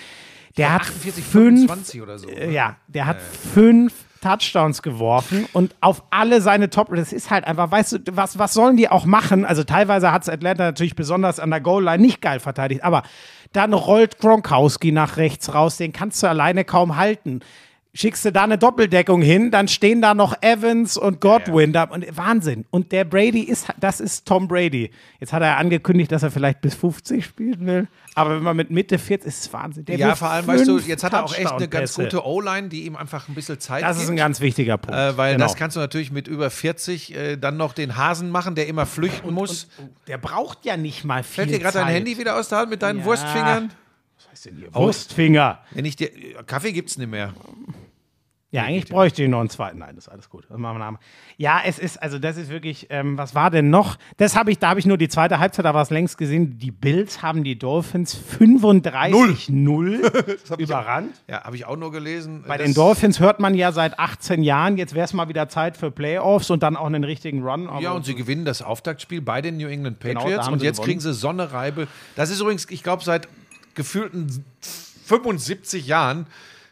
Der hat 48, fünf, 25 oder so. äh, ja, der hat fünf Touchdowns geworfen und auf alle seine Top. Das ist halt einfach, weißt du, was, was sollen die auch machen? Also teilweise hat es Atlanta natürlich besonders an der Goal-Line nicht geil verteidigt, aber dann rollt Gronkowski nach rechts raus, den kannst du alleine kaum halten. Schickst du da eine Doppeldeckung hin, dann stehen da noch Evans und Godwin da. Und Wahnsinn. Und der Brady ist, das ist Tom Brady. Jetzt hat er angekündigt, dass er vielleicht bis 50 spielen will. Aber wenn man mit Mitte 40 ist es Wahnsinn. Der ja, vor allem, weißt du, jetzt hat er auch echt eine ganz gute O-Line, die ihm einfach ein bisschen Zeit Das gibt. ist ein ganz wichtiger Punkt. äh, weil Genau. das kannst du natürlich mit über 40 äh, dann noch den Hasen machen, der immer flüchten muss. Der braucht ja nicht mal viel Fällt dir gerade dein. Handy wieder aus der Hand mit deinen Ja. Wurstfingern? Was heißt denn hier? Wurstfinger. Wenn ich dir, Kaffee gibt's nicht mehr. Ja, eigentlich bräuchte ich noch einen zweiten. Nein, das ist alles gut. Ja, es ist, also das ist wirklich, ähm, was war denn noch? Das habe ich, da habe ich nur die zweite Halbzeit, da war es längst gesehen. Die Bills haben die Dolphins 35-0 überrannt. Ja, habe ich auch nur gelesen. Bei den Dolphins hört man ja seit 18 Jahren, jetzt wäre es mal wieder Zeit für Playoffs und dann auch einen richtigen Run. Ja, und sie gewinnen das Auftaktspiel bei den New England Genau, Patriots haben und jetzt gewonnen. kriegen sie Sonnereibe. Das ist übrigens, ich glaube, seit gefühlten 75 Jahren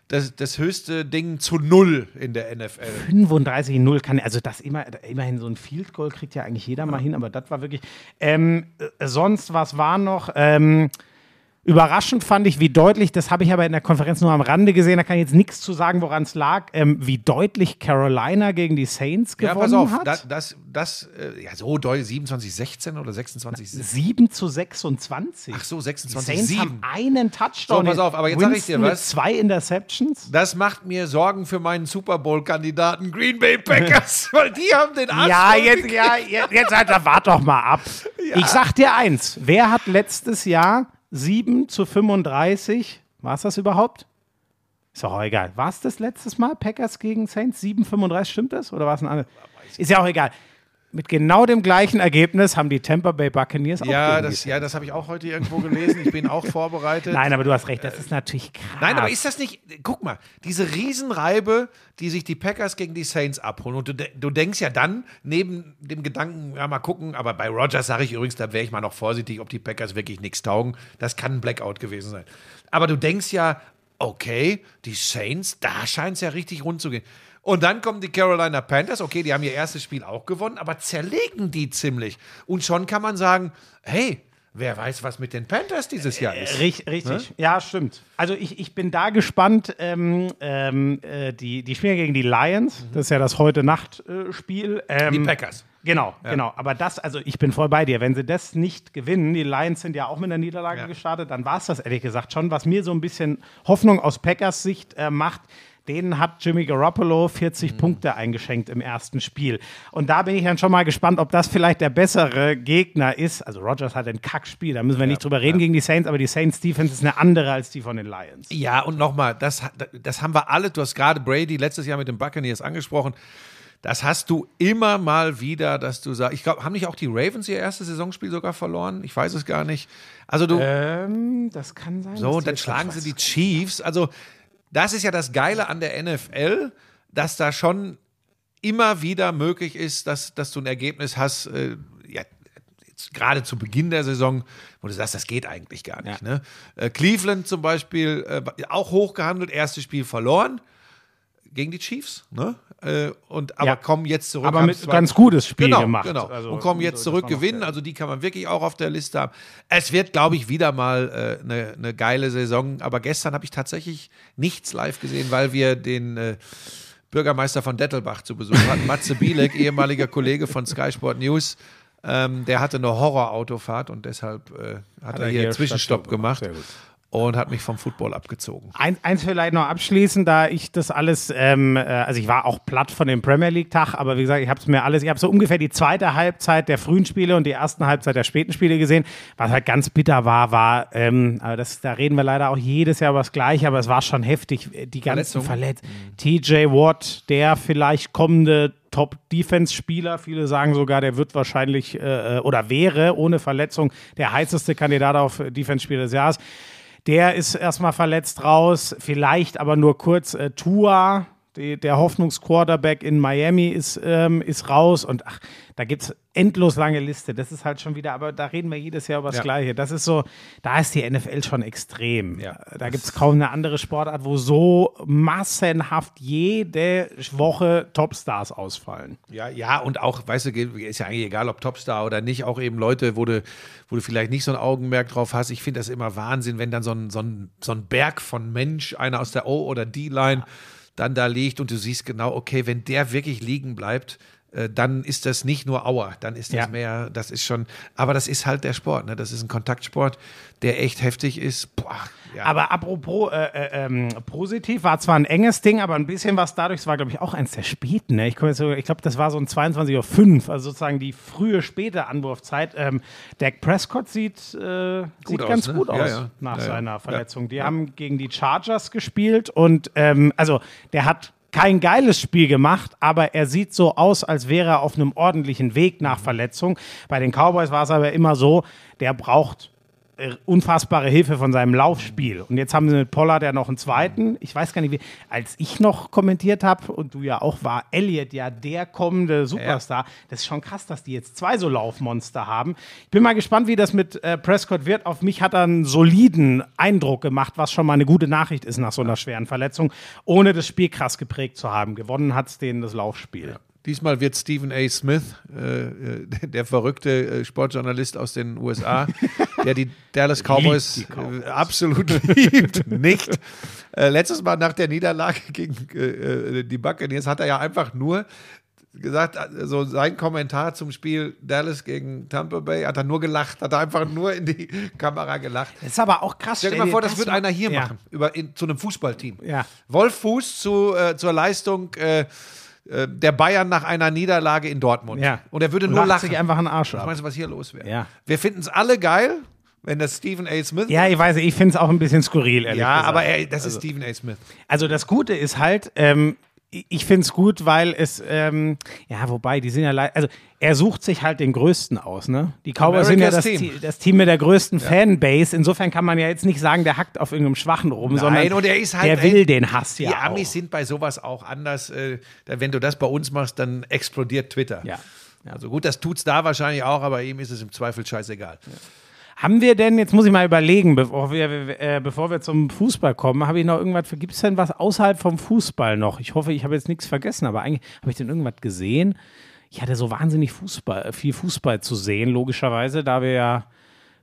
das, das höchste Ding zu null in der NFL. 35-0 kann, also das immer, immerhin so ein Field Goal kriegt ja eigentlich jeder mal hin, aber das war wirklich. Ähm, äh, sonst, was war noch? Ähm, überraschend fand ich, wie deutlich, das habe ich aber in der Konferenz nur am Rande gesehen, da kann ich jetzt nichts zu sagen, woran es lag, ähm, wie deutlich Carolina gegen die Saints Ja, gewonnen pass auf, hat. das, das, das äh, ja, so doll 27, 16 oder 26, 7. 7 zu 26. Ach so, die 26, Saints 7. haben einen Touchdown. So, pass auf, aber jetzt sag ich dir was. Zwei Interceptions. Das macht mir Sorgen für meinen Super Bowl-Kandidaten Green Bay Packers, weil die haben den Arsch Ja, jetzt, ja, jetzt, jetzt Alter, wart doch mal ab. Ich sag dir eins: Wer hat letztes Jahr 7 zu 35? War es das überhaupt? Ist auch egal. War es das letztes Mal? Packers gegen Saints? 7 35, stimmt das? Oder war es ein anderes? Ist ja auch egal. Mit genau dem gleichen Ergebnis haben die Tampa Bay Buccaneers auch Ja, das, ja, das habe ich auch heute irgendwo gelesen. Ich bin auch vorbereitet. Nein, aber du hast recht, das ist natürlich krass. Nein, aber ist das nicht, guck mal, diese Riesenreibe, die sich die Packers gegen die Saints abholen. Und du, du denkst ja dann, neben dem Gedanken, ja, mal gucken, aber bei Rogers sage ich übrigens, da wäre ich mal noch vorsichtig, ob die Packers wirklich nichts taugen. Das kann ein Blackout gewesen sein. Aber du denkst ja, okay, die Saints, da scheint es ja richtig rund zu gehen. Und dann kommen die Carolina Panthers, okay, die haben ihr erstes Spiel auch gewonnen, aber zerlegen die ziemlich. Und schon kann man sagen, hey, wer weiß, was mit den Panthers dieses Jahr ist. Richtig, richtig. ja, stimmt. Also ich, ich bin da gespannt. Ähm, ähm, äh, die, die spielen gegen die Lions. Das ist ja das heute Nacht-Spiel. Ähm, Die Packers. Genau, genau. Aber das, also ich bin voll bei dir. Wenn sie das nicht gewinnen, die Lions sind ja auch mit einer Niederlage Ja. gestartet, dann war es das ehrlich gesagt schon. Was mir so ein bisschen Hoffnung aus Packers Sicht äh, macht, denen hat Jimmy Garoppolo 40 Mhm. Punkte eingeschenkt im ersten Spiel. Und da bin ich dann schon mal gespannt, ob das vielleicht der bessere Gegner ist. Also Rogers hat ein Kackspiel, da müssen wir nicht drüber reden gegen die Saints, aber die Saints Defense ist eine andere als die von den Lions. Ja, und nochmal, das, das haben wir alle, du hast gerade Brady letztes Jahr mit den Buccaneers angesprochen. Das hast du immer mal wieder, dass du sagst, ich glaube, haben nicht auch die Ravens ihr erstes Saisonspiel sogar verloren? Ich weiß es gar nicht. Also du, Ähm, das kann sein. so, und dann schlagen sie die Chiefs. Also, das ist ja das Geile an der NFL, dass da schon immer wieder möglich ist, dass, dass du ein Ergebnis hast, äh, ja, gerade zu Beginn der Saison, wo du sagst, das geht eigentlich gar nicht. Ja. Ne? Äh, Cleveland zum Beispiel, äh, auch hochgehandelt, erstes Spiel verloren gegen die Chiefs, ne? Äh, und aber Ja. kommen jetzt zurück. Aber mit ganz gutes Spiel genau, gemacht. Genau. Also, und kommen jetzt zurück gewinnen. Also die kann man wirklich auch auf der Liste haben. Es wird, glaube ich, wieder mal eine äh, ne geile Saison. Aber gestern habe ich tatsächlich nichts live gesehen, weil wir den äh, Bürgermeister von Dettelbach zu Besuch hatten. Matze Bielek, ehemaliger Kollege von Sky Sport News. Ähm, der hatte eine Horrorautofahrt und deshalb äh, hat, er hier hier Zwischenstopp gemacht Sehr gut. Und hat mich vom Football abgezogen. Eins, eins vielleicht noch abschließend, da ich das alles, ähm, äh, also ich war auch platt von dem Premier League-Tag, aber wie gesagt, ich habe es mir alles, ich habe so ungefähr die zweite Halbzeit der frühen Spiele und die ersten Halbzeit der späten Spiele gesehen. Was halt ganz bitter war, war, ähm, aber das, da reden wir leider auch jedes Jahr über das Gleiche, aber es war schon heftig, die ganzen Verletzungen. TJ Watt, der vielleicht kommende Top-Defense-Spieler, viele sagen sogar, der wird wahrscheinlich äh, oder wäre ohne Verletzung der heißeste Kandidat auf Defense-Spieler des Jahres. Der ist erstmal verletzt raus, vielleicht aber nur kurz. Äh, Tua, die, der Hoffnungsquarterback in Miami, ist, ähm, ist raus. Und ach, da gibt es endlos lange Liste. Das ist halt schon wieder, aber da reden wir jedes Jahr über das Ja. Gleiche. Das ist so, da ist die NFL schon extrem. Ja. Da gibt es kaum eine andere Sportart, wo so massenhaft jede Woche Topstars ausfallen. Ja, ja, und auch, weißt du, ist ja eigentlich egal, ob Topstar oder nicht, auch eben Leute, wo du, wo du vielleicht nicht so ein Augenmerk drauf hast. Ich finde das immer Wahnsinn, wenn dann so ein, so, ein, so ein Berg von Mensch, einer aus der O- oder D-Line, dann da liegt und du siehst genau, okay, wenn der wirklich liegen bleibt, äh, dann ist das nicht nur Auer, dann ist das Ja. mehr, das ist schon, aber das ist halt der Sport, ne? Das ist ein Kontaktsport, der echt heftig ist. Boah, ja. Aber apropos äh, äh, ähm, positiv, war zwar ein enges Ding, aber ein bisschen was dadurch, es war, glaube ich, auch eins der späten. Ne? Ich, so- ich glaube, das war so ein 22.05 Uhr, also sozusagen die frühe, späte Anwurfzeit. Ähm, Dak Prescott sieht, äh, sieht aus, ganz ne? gut aus Ja, nach seiner. Verletzung. Die haben gegen die Chargers gespielt und ähm, also der hat kein geiles Spiel gemacht, aber er sieht so aus, als wäre er auf einem ordentlichen Weg nach Verletzung. Bei den Cowboys war es aber immer so, der braucht unfassbare Hilfe von seinem Laufspiel. Und jetzt haben sie mit Pollard ja noch einen zweiten. Ich weiß gar nicht, wie, als ich noch kommentiert habe und du ja auch, war Elliott ja der kommende Superstar. Das ist schon krass, dass die jetzt zwei so Laufmonster haben. Ich bin mal gespannt, wie das mit äh, Prescott wird. Auf mich hat er einen soliden Eindruck gemacht, was schon mal eine gute Nachricht ist nach so einer schweren Verletzung, ohne das Spiel krass geprägt zu haben. Gewonnen hat es denen das Laufspiel. Diesmal wird Stephen A. Smith, äh, äh, der verrückte äh, Sportjournalist aus den USA, der die Dallas Cowboys, die Cowboys. Äh, absolut liebt, nicht. Äh, letztes Mal nach der Niederlage gegen äh, die Buccaneers hat er ja einfach nur gesagt, also sein Kommentar zum Spiel Dallas gegen Tampa Bay, hat er nur gelacht, hat er einfach nur in die Kamera gelacht. Das ist aber auch krass. Stell dir mal vor, das, wird einer hier machen, über, in, zu einem Fußballteam. Ja. Wolf Fuß zu, äh, zur Leistung äh, äh, der Bayern nach einer Niederlage in Dortmund. Ja. Und er würde nur lacht lachen. sich einfach einen Arsch ab. meinst du, was hier los wäre? Ja. Wir finden es alle geil, wenn das Stephen A. Smith Ja, ich weiß, ich finde es auch ein bisschen skurril, ehrlich ja gesagt. aber ey, das ist Stephen A. Smith. Also das Gute ist halt, ähm, ich finde es gut, weil es, ähm, ja, wobei, die sind ja leider, also er sucht sich halt den Größten aus, ne? Die Cowboys sind ja das Team. Das Team mit der größten Fanbase. Insofern kann man ja jetzt nicht sagen, der hackt auf irgendeinem Schwachen rum, sondern und er ist halt, der ey, will den Hass ja Die Amis auch. sind bei sowas auch anders. Äh, wenn du das bei uns machst, dann explodiert Twitter. Ja. Also gut, das tut's da wahrscheinlich auch, aber ihm ist es im Zweifel scheißegal. Haben wir denn, jetzt muss ich mal überlegen, bevor wir, äh, bevor wir zum Fußball kommen, habe ich noch irgendwas, gibt es denn was außerhalb vom Fußball noch? Ich hoffe, ich habe jetzt nichts vergessen, aber eigentlich habe ich denn irgendwas gesehen? Ich hatte so wahnsinnig Fußball, viel Fußball zu sehen, logischerweise, da wir ja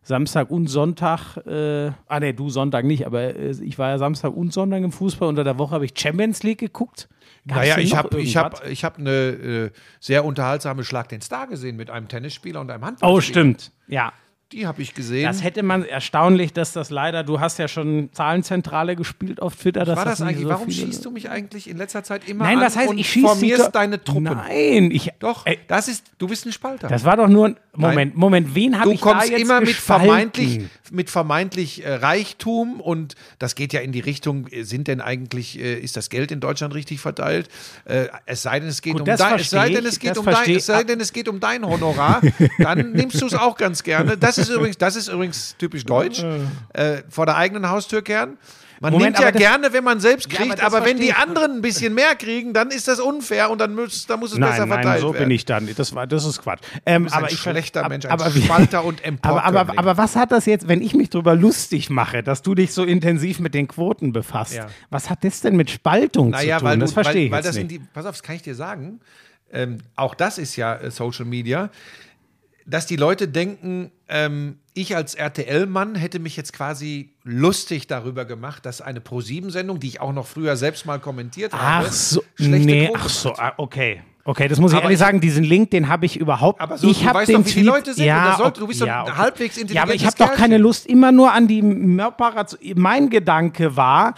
Samstag und Sonntag, äh, ah ne, du Sonntag nicht, aber äh, ich war ja Samstag und Sonntag im Fußball. Unter der Woche habe ich Champions League geguckt. Gab's Naja, ich habe ich hab, ich hab eine äh, sehr unterhaltsame Schlag den Star gesehen mit einem Tennisspieler und einem Handballspieler. Oh, stimmt. Ja, Die habe ich gesehen. Das hätte man erstaunlich, dass das leider, du hast ja schon Zahlenzentrale gespielt auf Twitter. Dass war das nicht eigentlich? so Warum viele- schießt du mich eigentlich in letzter Zeit immer Nein, an das heißt, ich schieße formierst deine Truppen? Nein, ich. Doch, Ey, das ist, du bist ein Spalter. das war doch nur ein. Moment, Moment, wen habe du ich da kommst jetzt immer mit gespalten? vermeintlich, mit vermeintlich äh, Reichtum und das geht ja in die Richtung, äh, sind denn eigentlich, äh, ist das Geld in Deutschland richtig verteilt? Äh, es sei denn, es geht Gut, um das dein, es sei denn, es geht das um dein, es sei denn, es geht um dein Honorar, dann nimmst du es auch ganz gerne. Das ist übrigens, das ist übrigens typisch deutsch, äh, vor der eigenen Haustür kehren. Man Moment, nimmt ja aber das- gerne, wenn man selbst Ja, kriegt, aber das aber, wenn die anderen ein bisschen mehr kriegen, dann ist das unfair und dann muss, dann muss es besser Nein, nein, verteilt so werden. bin ich dann. Das, war, das ist Quatsch. Ähm, bist ein aber ich schlechter Mensch, ein aber Spalter und aber, aber, Emporkömmling. aber was hat das jetzt, wenn ich mich darüber lustig mache, dass du dich so intensiv mit den Quoten befasst? Ja. Was hat das denn mit Spaltung Naja, zu tun? weil das verstehe weil, ich weil jetzt das nicht. sind die, pass auf, das kann ich dir sagen. Ähm, auch das ist ja äh, Social Media, dass die Leute denken, ähm, ich als RTL-Mann hätte mich jetzt quasi lustig darüber gemacht, dass eine Pro-7-Sendung, die ich auch noch früher selbst mal kommentiert habe, Ach so, schlechte nee, ach so, hat. ah, okay. Okay, das muss ich Aber ehrlich ich- sagen, diesen Link, den habe ich überhaupt. Aber so, ich du hab weißt den doch, wie die Tweet- Leute sind. Ja, und da soll, ok- du bist doch ja, okay. halbwegs Ja, aber ich habe doch keine. Lust immer nur an die Mörparer zu. Mein Gedanke war,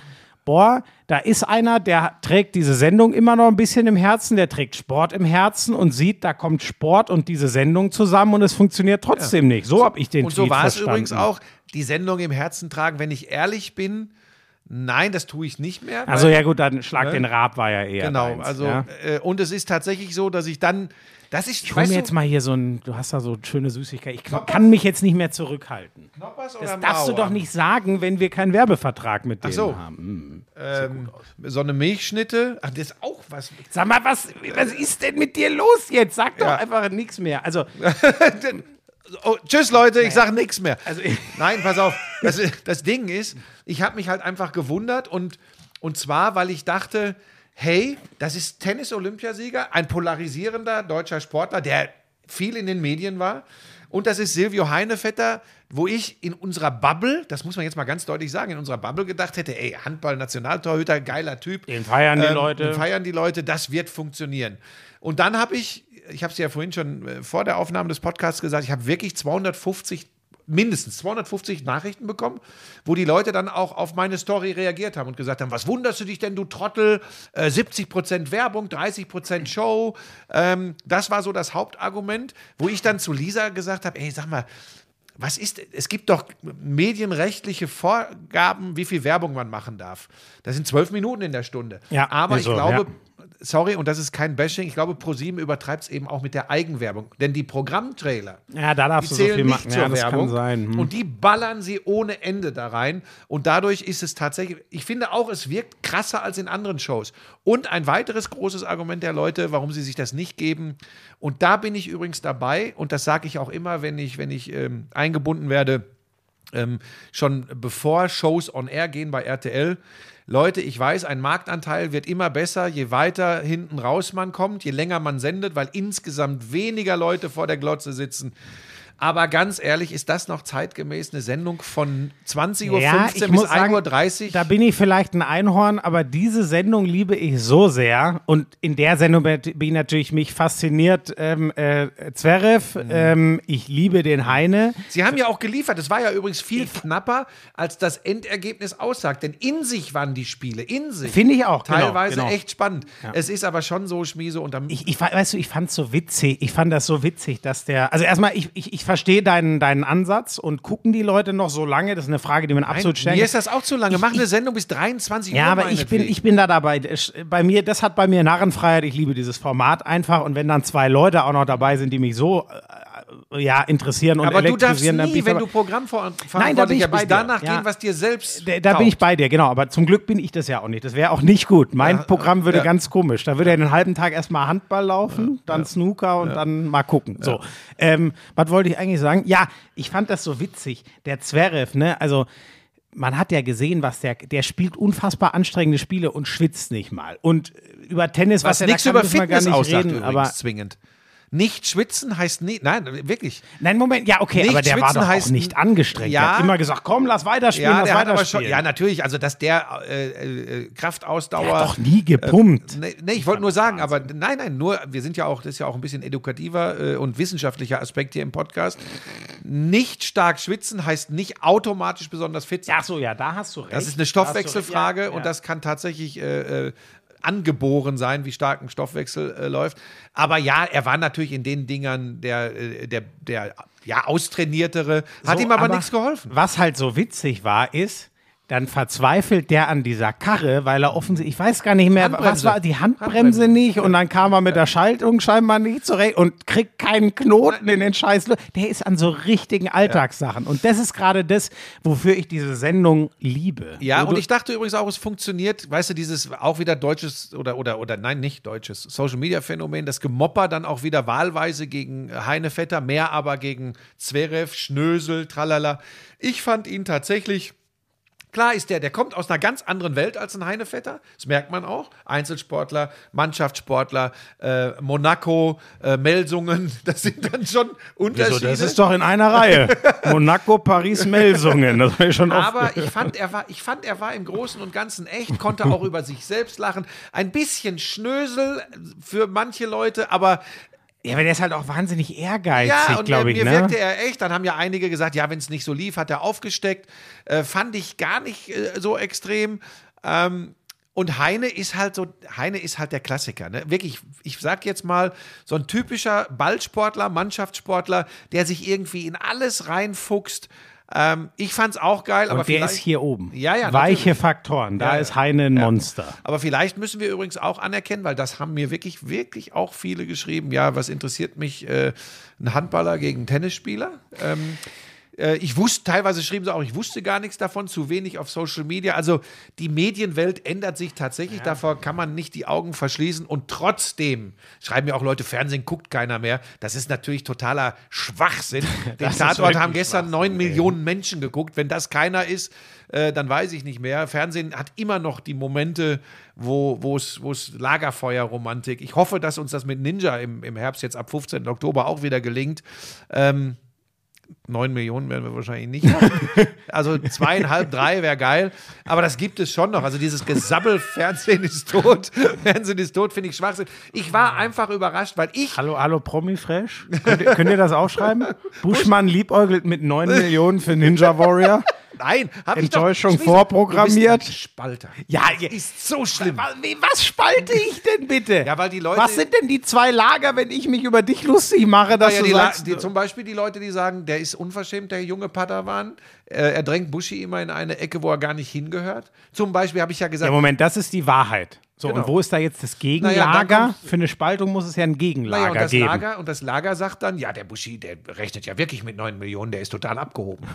boah, da ist einer, der trägt diese Sendung immer noch ein bisschen im Herzen, der trägt Sport im Herzen und sieht, da kommt Sport und diese Sendung zusammen und es funktioniert trotzdem nicht. So habe ich den Und Tweet so war es übrigens auch, die Sendung im Herzen tragen, wenn ich ehrlich bin. Nein, das tue ich nicht mehr. Also ja gut, dann Schlag Ne? den Rab war ja eher Genau, deins, also ja. äh, und es ist tatsächlich so, dass ich dann, das ist, Ich hole mir du, jetzt mal hier so ein, du hast da so schöne Süßigkeit. Ich kann mich jetzt nicht mehr zurückhalten. Knoppers Das oder darfst du Mauer? doch nicht sagen, wenn wir keinen Werbevertrag mit denen so. haben. Ähm, so eine Milchschnitte, ach, das ist auch was. Sag mal, was, was ist denn mit dir los jetzt? Sag doch Ja. einfach nichts mehr. Also, Oh, tschüss Leute, ich sage nichts mehr. Also- Nein, pass auf. Das, das Ding ist, ich habe mich halt einfach gewundert und, und zwar, weil ich dachte, hey, das ist Tennis-Olympiasieger, ein polarisierender deutscher Sportler, der viel in den Medien war. Und das ist Silvio Heinevetter, wo ich in unserer Bubble, das muss man jetzt mal ganz deutlich sagen, in unserer Bubble gedacht hätte, ey, Handball-Nationaltorhüter, geiler Typ. Den feiern die Leute. Den feiern die Leute, das wird funktionieren. Und dann habe ich, ich habe es ja vorhin schon äh, vor der Aufnahme des Podcasts gesagt, ich habe wirklich 250 mindestens 250 Nachrichten bekommen, wo die Leute dann auch auf meine Story reagiert haben und gesagt haben, was wunderst du dich denn, du Trottel, äh, 70% Werbung, 30% Show. Ähm, das war so das Hauptargument, wo ich dann zu Lisa gesagt habe, ey, sag mal, was ist, es gibt doch medienrechtliche Vorgaben, wie viel Werbung man machen darf. Das sind zwölf Minuten in der Stunde. Ja, Aber ist ich glaube, ja. Sorry, und das ist kein Bashing, ich glaube, ProSieben übertreibt es eben auch mit der Eigenwerbung. Denn die Programmtrailer, ja, da die darfst du so zählen viel nicht machen. zur Ja, das Werbung. kann sein. Hm. Und die ballern sie ohne Ende da rein. Und dadurch ist es tatsächlich, ich finde auch, es wirkt krasser als in anderen Shows. Und ein weiteres großes Argument der Leute, warum sie sich das nicht geben. Und da bin ich übrigens dabei, und das sage ich auch immer, wenn ich, wenn ich ähm, eingebunden werde, ähm, schon bevor Shows on Air gehen bei RTL. Leute, ich weiß, ein Marktanteil wird immer besser, je weiter hinten raus man kommt, je länger man sendet, weil insgesamt weniger Leute vor der Glotze sitzen. Aber ganz ehrlich, ist das noch zeitgemäß eine Sendung von 20.15 Uhr Ja, ich bis muss sagen, 1.30 Uhr? Da bin ich vielleicht ein Einhorn, aber diese Sendung liebe ich so sehr. Und in der Sendung bin ich natürlich mich fasziniert. Ähm, äh, Zverev, Mhm. ähm, ich liebe den Heine. Sie haben ja auch geliefert. Es war ja übrigens viel knapper, als das Endergebnis aussagt. Denn in sich waren die Spiele, in sich. Finde ich auch, genau, Teilweise genau. echt spannend. Es ist aber schon so, Schmiese, und dann Ich, ich, weißt du, ich fand es so witzig. Ich fand das so witzig, dass der. Also erstmal, ich, ich, ich verstehe deinen, deinen Ansatz und gucken die Leute noch so lange? Das ist eine Frage, die man absolut stellen Mir ist das auch zu lange. Mach eine Sendung bis 23 Uhr. Ja, aber ich bin, ich bin da dabei. Bei mir, das hat bei mir Narrenfreiheit. Ich liebe dieses Format einfach. Und wenn dann zwei Leute auch noch dabei sind, die mich so äh, ja, interessieren und Aber du darfst elektrisieren. dann bin nie, ich wenn aber- du Programmverantwortlicher Nein, da bin ich bist, bei dir. danach Ja. gehen, was dir selbst Da, da bin ich bei dir, genau. Aber zum Glück bin ich das ja auch nicht. Das wäre auch nicht gut. Mein Programm würde ja. ganz komisch. Da würde ja den halben Tag erstmal Handball laufen, dann Snooker und dann mal gucken. So. Ähm, was wollte ich eigentlich sagen? Ja, ich fand das so witzig. Der Zverev, ne? Also. Man hat ja gesehen, was der, der spielt unfassbar anstrengende Spiele und schwitzt nicht mal. Und über Tennis, was, Was er da nichts über wir gar Fitness nicht aussagt reden. Aber zwingend. Nicht schwitzen heißt nie, nein, wirklich. nein, Moment, ja, okay, Nicht aber der war doch auch heißt- nicht angestrengt. Der Ja. hat immer gesagt, komm, lass weiterspielen, Ja, lass der weiterspielen. schon, ja, natürlich, also dass der äh, äh, Kraftausdauer. Der hat doch nie gepumpt. Nee, nee, ich wollte nur sagen, aber nein, nein, nur, wir sind ja auch, das ist ja auch ein bisschen edukativer äh, und wissenschaftlicher Aspekt hier im Podcast. Nicht stark schwitzen heißt nicht automatisch besonders fit sein. Ach so, ja, da hast du recht. Das ist eine Stoffwechselfrage recht, ja, und ja. das kann tatsächlich äh, äh, angeboren sein, wie stark ein Stoffwechsel äh, läuft. Aber ja, er war natürlich in den Dingern der, äh, der, der ja, austrainiertere, hat So, ihm aber, nichts geholfen. Was halt so witzig war, ist, dann verzweifelt der an dieser Karre, weil er offensichtlich, ich weiß gar nicht mehr, was Handbremse. war die Handbremse, Handbremse. nicht und dann kam er mit der Schaltung scheinbar nicht zurecht und kriegt keinen Knoten in den Scheiß. Der ist an so richtigen Alltagssachen und das ist gerade das, wofür ich diese Sendung liebe. Ja, und ich dachte übrigens auch, es funktioniert, weißt du, dieses auch wieder deutsches oder, oder, oder nein, nicht deutsches Social Media Phänomen, das Gemopper dann auch wieder wahlweise gegen Heinevetter, mehr aber gegen Zverev, Schnösel, tralala. Ich fand ihn tatsächlich. Klar ist der, der kommt aus einer ganz anderen Welt als ein Heinevetter. Das merkt man auch. Einzelsportler, Mannschaftssportler, äh, Monaco, äh, Melsungen, das sind dann schon Unterschiede. Wieso, das ist doch in einer Reihe. Monaco, Paris, Melsungen. Das war ich schon oft. Aber ich fand, er war, ich fand, er war im Großen und Ganzen echt, konnte auch über sich selbst lachen. Ein bisschen Schnösel für manche Leute, aber Ja, aber der ist halt auch wahnsinnig ja, ehrgeizig, und glaube mir, ich. mir ne? wirkte er echt. Dann haben ja einige gesagt, ja, wenn es nicht so lief, hat er aufgesteckt. Äh, fand ich gar nicht äh, so extrem. Ähm, und Heine ist halt so, Heine ist halt der Klassiker. Ne? Wirklich, ich sag jetzt mal, so ein typischer Ballsportler, Mannschaftssportler, der sich irgendwie in alles reinfuchst. Ähm, ich fand's auch geil, aber Und der ist hier oben. Ja, ja, Weiche natürlich. Faktoren. Da Ja, ist Heine ein Monster. Aber vielleicht müssen wir übrigens auch anerkennen, weil das haben mir wirklich, wirklich auch viele geschrieben. Ja, was interessiert mich äh, ein Handballer gegen einen Tennisspieler? Ähm, äh, ich wusste, teilweise schrieben sie auch, ich wusste gar nichts davon, zu wenig auf Social Media. Also die Medienwelt ändert sich tatsächlich, davor kann man nicht die Augen verschließen. Und trotzdem schreiben mir auch Leute, Fernsehen guckt keiner mehr. Das ist natürlich totaler Schwachsinn. Den Tatort haben gestern neun. Millionen Menschen geguckt. Wenn das keiner ist, äh, dann weiß ich nicht mehr. Fernsehen hat immer noch die Momente, wo wo es wo es Lagerfeuerromantik. Ich hoffe, dass uns das mit Ninja im, im Herbst jetzt ab 15. Oktober auch wieder gelingt. Ähm, 9 Millionen werden wir wahrscheinlich nicht haben. Also zweieinhalb, drei wäre geil. Aber das gibt es schon noch. Also dieses Gesabbel, Fernsehen ist tot. Fernsehen ist tot, finde ich Schwachsinn. Ich war einfach überrascht, weil ich Hallo, hallo, Promi Fresh. Könnt ihr, könnt ihr das aufschreiben? Buschmann liebäugelt mit 9 Millionen für Ninja Warrior. Nein, habe ich. Enttäuschung vorprogrammiert. Spalter. Ja, Ist so schlimm. Was, spalte ich denn bitte? Ja, weil die Leute- Was sind denn die zwei Lager, wenn ich mich über dich lustig mache, dass Ja, du die, sagst, die, zum Beispiel die Leute, die sagen, der ist unverschämt, der junge Padawan. Äh, er drängt Buschi immer in eine Ecke, wo er gar nicht hingehört. Zum Beispiel habe ich ja gesagt, ja, Moment, das ist die Wahrheit. So, Genau. und wo ist da jetzt das Naja, Gegenlager? kommt- Für eine Spaltung muss es ja ein naja, Gegenlager und, das geben. Lager, und das Lager sagt dann, ja, der Buschi, der rechnet ja wirklich mit 9 Millionen, der ist total abgehoben.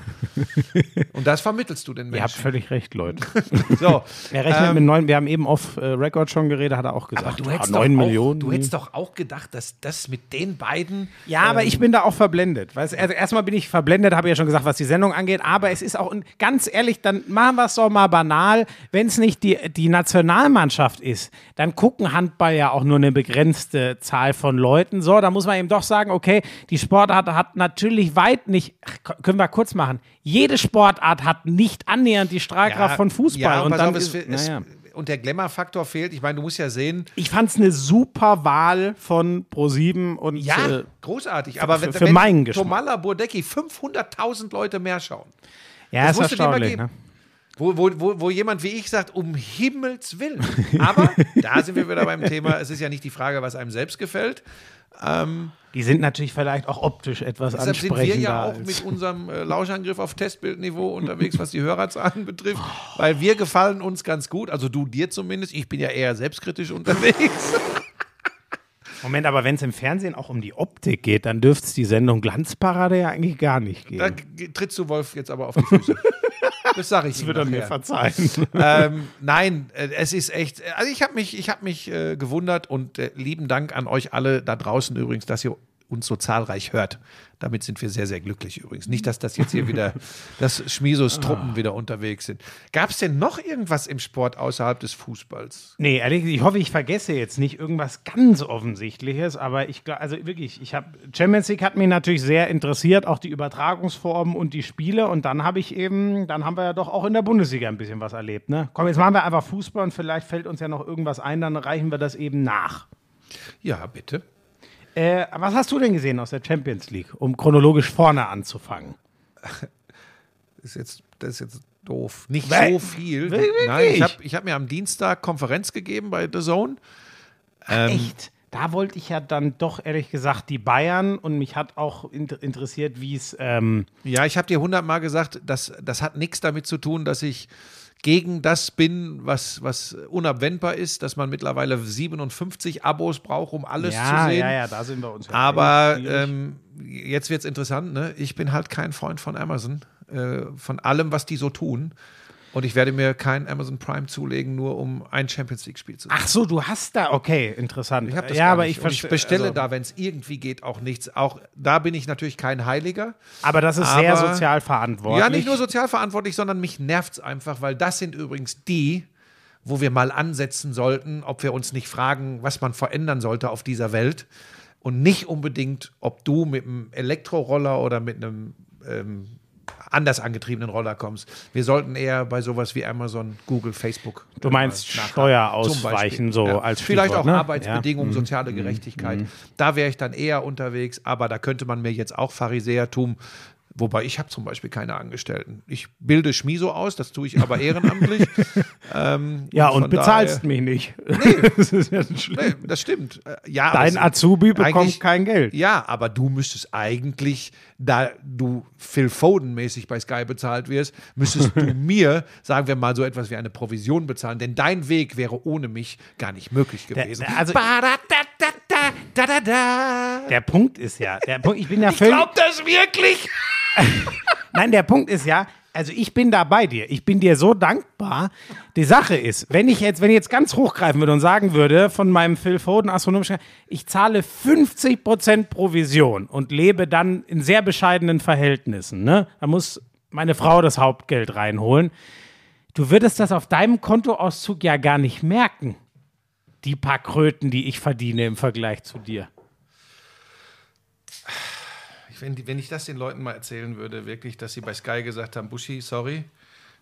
und das vermittelst du den Ihr habt Menschen. völlig recht, Leute. So, Er rechnet ähm, mit neun, wir haben eben auf äh, Record schon geredet, hat er auch gesagt. aber du ah, hättest, neun doch Millionen. Auch, du hättest doch auch gedacht, dass das mit den beiden Ja, aber ich bin da auch verblendet. Weißt, also erstmal bin ich verblendet, habe ich ja schon gesagt, was die Sendung angeht. Aber es ist auch, und ganz ehrlich, dann machen wir es doch mal banal. Wenn es nicht die, die Nationalmannschaft ist, dann gucken Handball ja auch nur eine begrenzte Zahl von Leuten. So, da muss man eben doch sagen, okay, die Sportart hat natürlich weit nicht, können wir kurz machen, jede Sportart hat nicht annähernd die Strahlkraft von Fußball. Ja, und, und dann auf, ist, es, naja. und der Glamour-Faktor fehlt. Ich meine, du musst ja sehen, Ich fand es eine super Wahl von Pro7 und Ja, äh, großartig. Aber für- wenn, für meinen Geschmack. Tomala Burdecki 500.000 Leute mehr schauen, ja, das ist erstaunlich. Ne? Wo, wo, wo, wo jemand wie ich sagt, um Himmels Willen. Aber da sind wir wieder beim Thema, es ist ja nicht die Frage, was einem selbst gefällt. Die sind natürlich vielleicht auch optisch etwas Deshalb sind wir ansprechender. ja auch mit unserem äh, Lauschangriff auf Testbildniveau unterwegs, was die Hörerzahlen betrifft. Weil wir gefallen uns ganz gut, also du dir zumindest. Ich bin ja eher selbstkritisch unterwegs. Moment, aber wenn es im Fernsehen auch um die Optik geht, dann dürfte es die Sendung Glanzparade ja eigentlich gar nicht Da geben. g- trittst du Wolf jetzt aber auf die Füße. Das sage ich Das ihm wird er mir nachher. verzeihen. ähm, nein, äh, es ist echt. Also ich habe mich, ich habe mich äh, gewundert und äh, lieben Dank an euch alle da draußen übrigens, dass ihr uns so zahlreich hört. Damit sind wir sehr, sehr glücklich übrigens. Nicht, dass das jetzt hier wieder, dass Schmisos Truppen wieder unterwegs sind. Gab es denn noch irgendwas im Sport außerhalb des Fußballs? Nee, ehrlich, ich hoffe, ich vergesse jetzt nicht irgendwas ganz Offensichtliches, aber ich glaube, also wirklich, ich habe, Champions League hat mich natürlich sehr interessiert, auch die Übertragungsformen und die Spiele und dann habe ich eben, dann haben wir ja doch auch in der Bundesliga ein bisschen was erlebt, ne? Komm, jetzt machen wir einfach Fußball und vielleicht fällt uns ja noch irgendwas ein, dann reichen wir das eben nach. Ja, bitte. Äh, was hast du denn gesehen aus der Champions League, um chronologisch vorne anzufangen? ist jetzt, das ist jetzt doof. Nicht Wel- so viel. Wirklich? Nein, ich habe ich hab mir am Dienstag Konferenz gegeben bei The Zone. Ähm, Echt? Da wollte ich ja dann doch ehrlich gesagt die Bayern und mich hat auch inter interessiert, wie es ähm, Ja, ich habe dir hundertmal gesagt, das, das hat nichts damit zu tun, dass ich gegen das bin, was, was unabwendbar ist, dass man mittlerweile 57 Abos braucht, um alles ja, zu sehen. ja, ja, da sind wir uns. ja Aber ähm, jetzt wird es interessant, ne? Ich bin halt kein Freund von Amazon, äh, von allem, was die so tun. Und ich werde mir kein Amazon Prime zulegen, nur um ein Champions League-Spiel zu sehen. Ach so, du hast da, okay, interessant. Ich habe das ja, aber nicht. ich ich bestelle also, da, wenn es irgendwie geht, auch nichts. Auch da bin ich natürlich kein Heiliger. Aber das ist sehr aber- sozial verantwortlich. Ja, nicht nur sozial verantwortlich, sondern mich nervt es einfach, weil das sind übrigens die, wo wir mal ansetzen sollten, ob wir uns nicht fragen, was man verändern sollte auf dieser Welt. Und nicht unbedingt, ob du mit einem Elektroroller oder mit einem ähm, anders angetriebenen Roller kommst. Wir sollten eher bei sowas wie Amazon, Google, Facebook. Du äh, meinst. Steuer ausweichen, so als Vielleicht Stichwort, auch ne? Arbeitsbedingungen, Ja. Mhm. soziale Gerechtigkeit. Da wäre ich dann eher unterwegs, aber da könnte man mir jetzt auch Pharisäertum Wobei ich habe zum Beispiel keine Angestellten. Ich bilde Schmiso aus, das tue ich aber ehrenamtlich. ähm, Ja, und von bezahlst daher- mich nicht. Nee. das ist ja schlimm. Nee, das stimmt. Äh, Ja, Dein Azubi bekommt kein Geld. Ja, aber du müsstest eigentlich, da du Phil Foden-mäßig bei Sky bezahlt wirst, müsstest du mir, sagen wir mal, so etwas wie eine Provision bezahlen, denn dein Weg wäre ohne mich gar nicht möglich gewesen. der- also- Ba-da-da-da-da-da-da. Der Punkt ist ja, der Punkt, ich bin ja Ich völlig. glaub das wirklich. Nein, der Punkt ist ja, also ich bin da bei dir. Ich bin dir so dankbar. Die Sache ist, wenn ich jetzt, wenn ich jetzt ganz hochgreifen würde und sagen würde, von meinem Phil Foden astronomisch, ich zahle 50% Provision und lebe dann in sehr bescheidenen Verhältnissen, ne? Da muss meine Frau das Hauptgeld reinholen. Du würdest das auf deinem Kontoauszug ja gar nicht merken. Die paar Kröten, die ich verdiene im Vergleich zu dir. Wenn, wenn ich das den Leuten mal erzählen würde, wirklich, dass sie bei Sky gesagt haben, Buschi, sorry,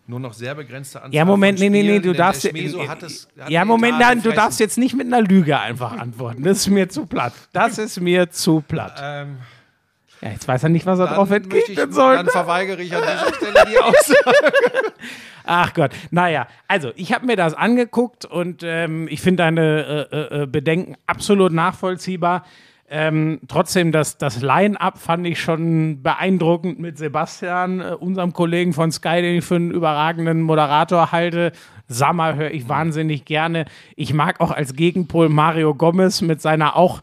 nur noch sehr begrenzte Anzahl Ja, Moment, nee, nee, nee, du darfst ja- Schmeso hat es, hat Ja, Moment, nein, du darfst jetzt nicht mit einer Lüge einfach antworten. Das ist mir zu platt. Das ist mir zu platt. Ähm, Ja, jetzt weiß er nicht, was er dann drauf entgegnen soll. Dann verweigere ich an dieser Stelle die Aussage. Ach Gott, naja, also ich habe mir das angeguckt und ähm, ich finde deine äh, äh, Bedenken absolut nachvollziehbar. Ähm, trotzdem, das, das Line-Up fand ich schon beeindruckend mit Sebastian, äh, unserem Kollegen von Sky, den ich für einen überragenden Moderator halte. Sammer höre ich wahnsinnig gerne. Ich mag auch als Gegenpol Mario Gomez mit seiner auch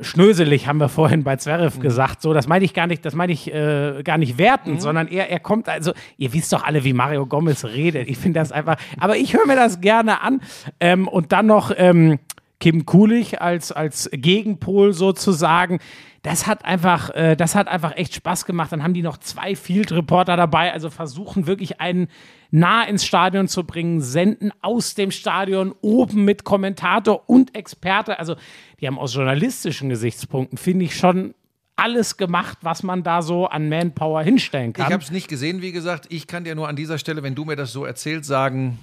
schnöselig, haben wir vorhin bei Zverev gesagt. So, das meine ich gar nicht, das meine ich äh, gar nicht wertend, sondern er, er kommt, also, ihr wisst doch alle, wie Mario Gomez redet. Ich finde das einfach, aber ich höre mir das gerne an. Ähm, und dann noch ähm, Kim Kulich als, als Gegenpol sozusagen. Das hat einfach, äh, das hat einfach echt Spaß gemacht. Dann haben die noch zwei Field Reporter dabei, also versuchen wirklich einen nah ins Stadion zu bringen, senden aus dem Stadion oben mit Kommentator und Experte. Also die haben aus journalistischen Gesichtspunkten, finde ich, schon alles gemacht, was man da so an Manpower hinstellen Ich kann. habe es nicht gesehen, wie gesagt. Ich kann dir nur an dieser Stelle, wenn du mir das so erzählst, sagen,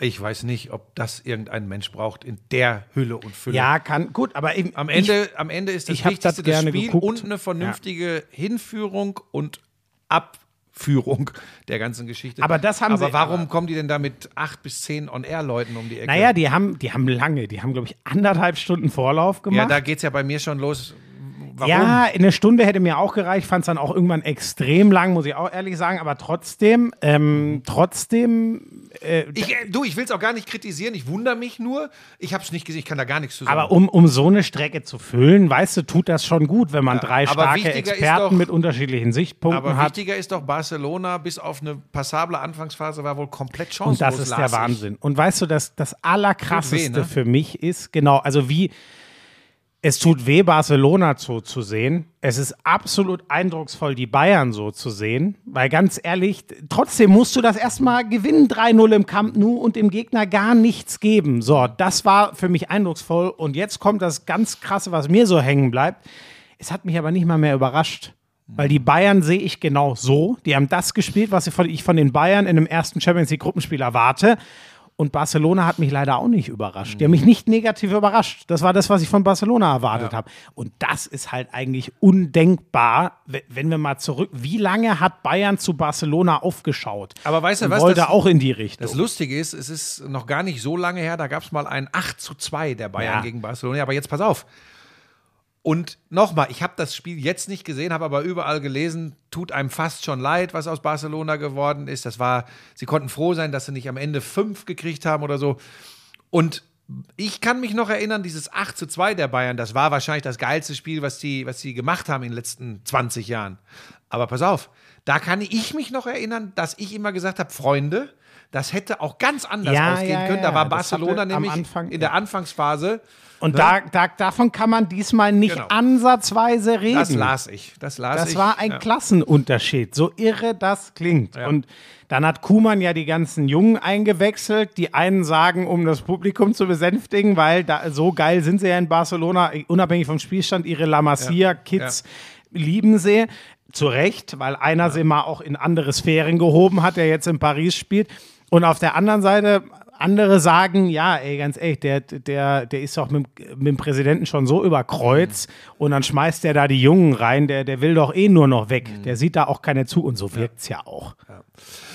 ich weiß nicht, ob das irgendein Mensch braucht in der Hülle und Fülle. ja, kann, gut, aber eben, Am ich- Ende, am Ende ist das ich Wichtigste das das gerne Spiel geguckt. und eine vernünftige Hinführung und Abführung der ganzen Geschichte. Aber das haben aber sie- warum aber- kommen die denn da mit acht bis zehn On-Air-Leuten um die Ecke? naja, die haben, die haben lange, die haben, glaube ich, anderthalb Stunden Vorlauf ja, gemacht. da geht es ja bei mir schon los. Warum? Ja, eine Stunde hätte mir auch gereicht, fand es dann auch irgendwann extrem lang, muss ich auch ehrlich sagen, aber trotzdem, ähm, trotzdem, äh, Ich, äh, du, ich will es auch gar nicht kritisieren, ich wundere mich nur. Ich habe es nicht gesehen, ich kann da gar nichts zu sagen. aber um, um so eine Strecke zu füllen, weißt du, tut das schon gut, wenn man Ja, drei aber starke Experten doch- mit unterschiedlichen Sichtpunkten Aber hat. wichtiger ist doch, Barcelona bis auf eine passable Anfangsphase war wohl komplett chancenlos. Und das ist der las ich. Wahnsinn. Und weißt du, das, das Allerkrasseste weh, ne? für mich ist, genau, also wie es tut weh, Barcelona so zu sehen. Es ist absolut eindrucksvoll, die Bayern so zu sehen. Weil ganz ehrlich, trotzdem musst du das erstmal gewinnen, 3-0 im Camp Nou und dem Gegner gar nichts geben. So, das war für mich eindrucksvoll. Und jetzt kommt das ganz Krasse, was mir so hängen bleibt. Es hat mich aber nicht mal mehr überrascht. Weil die Bayern sehe ich genau so. Die haben das gespielt, was ich von, den Bayern in dem ersten Champions League Gruppenspiel erwarte. Und Barcelona hat mich leider auch nicht überrascht. Die haben mich nicht negativ überrascht. Das war das, was ich von Barcelona erwartet habe. Und das ist halt eigentlich undenkbar, we- wenn wir mal zurück. Wie lange hat Bayern zu Barcelona aufgeschaut? Aber weißt du was, Wollte das- auch in die Richtung. Das Lustige ist, es ist noch gar nicht so lange her, da gab es mal ein 8 zu 2 der Bayern Ja. gegen Barcelona. Aber jetzt pass auf. Und nochmal, ich habe das Spiel jetzt nicht gesehen, habe aber überall gelesen, tut einem fast schon leid, was aus Barcelona geworden ist. Das war, sie konnten froh sein, dass sie nicht am Ende fünf gekriegt haben oder so. Und ich kann mich noch erinnern, dieses 8 zu 2 der Bayern, das war wahrscheinlich das geilste Spiel, was die, was die gemacht haben in den letzten 20 Jahren. Aber pass auf, da kann ich mich noch erinnern, dass ich immer gesagt habe, Freunde, das hätte auch ganz anders Ja, ausgehen ja, können. ja, Da war Barcelona nämlich Anfang- in der Anfangsphase. Und da, da, davon kann man diesmal nicht Genau. ansatzweise reden. Das las ich. Das las Das ich. war ein ja. Klassenunterschied, so irre das klingt. Und dann hat Kuhmann ja die ganzen Jungen eingewechselt. Die einen sagen, um das Publikum zu besänftigen, weil da, so geil sind sie ja in Barcelona, unabhängig vom Spielstand, ihre La Masia-Kids lieben sie. Zu Recht, weil einer sie mal auch in andere Sphären gehoben hat, der jetzt in Paris spielt. Und auf der anderen Seite andere sagen, ja, ey, ganz ehrlich, der, der, der ist doch mit, mit dem Präsidenten schon so über Kreuz und dann schmeißt der da die Jungen rein, der, der will doch eh nur noch weg. Der sieht da auch keine zu und so wirkt es ja auch.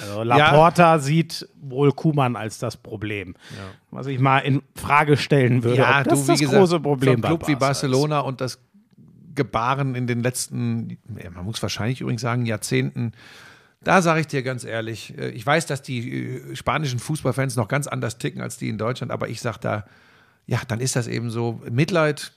Also Laporta sieht wohl Kuhmann als das Problem. Was ich mal in Frage stellen würde, Ja, das du, wie das gesagt, große Problem so ein Club wie Barca ist. Barcelona und das Gebaren in den letzten, ja, man muss wahrscheinlich übrigens sagen, Jahrzehnten, da sage ich dir ganz ehrlich, äh, ich weiß, dass die äh, spanischen Fußballfans noch ganz anders ticken als die in Deutschland, aber ich sage da, ja, dann ist das eben so. Mitleid,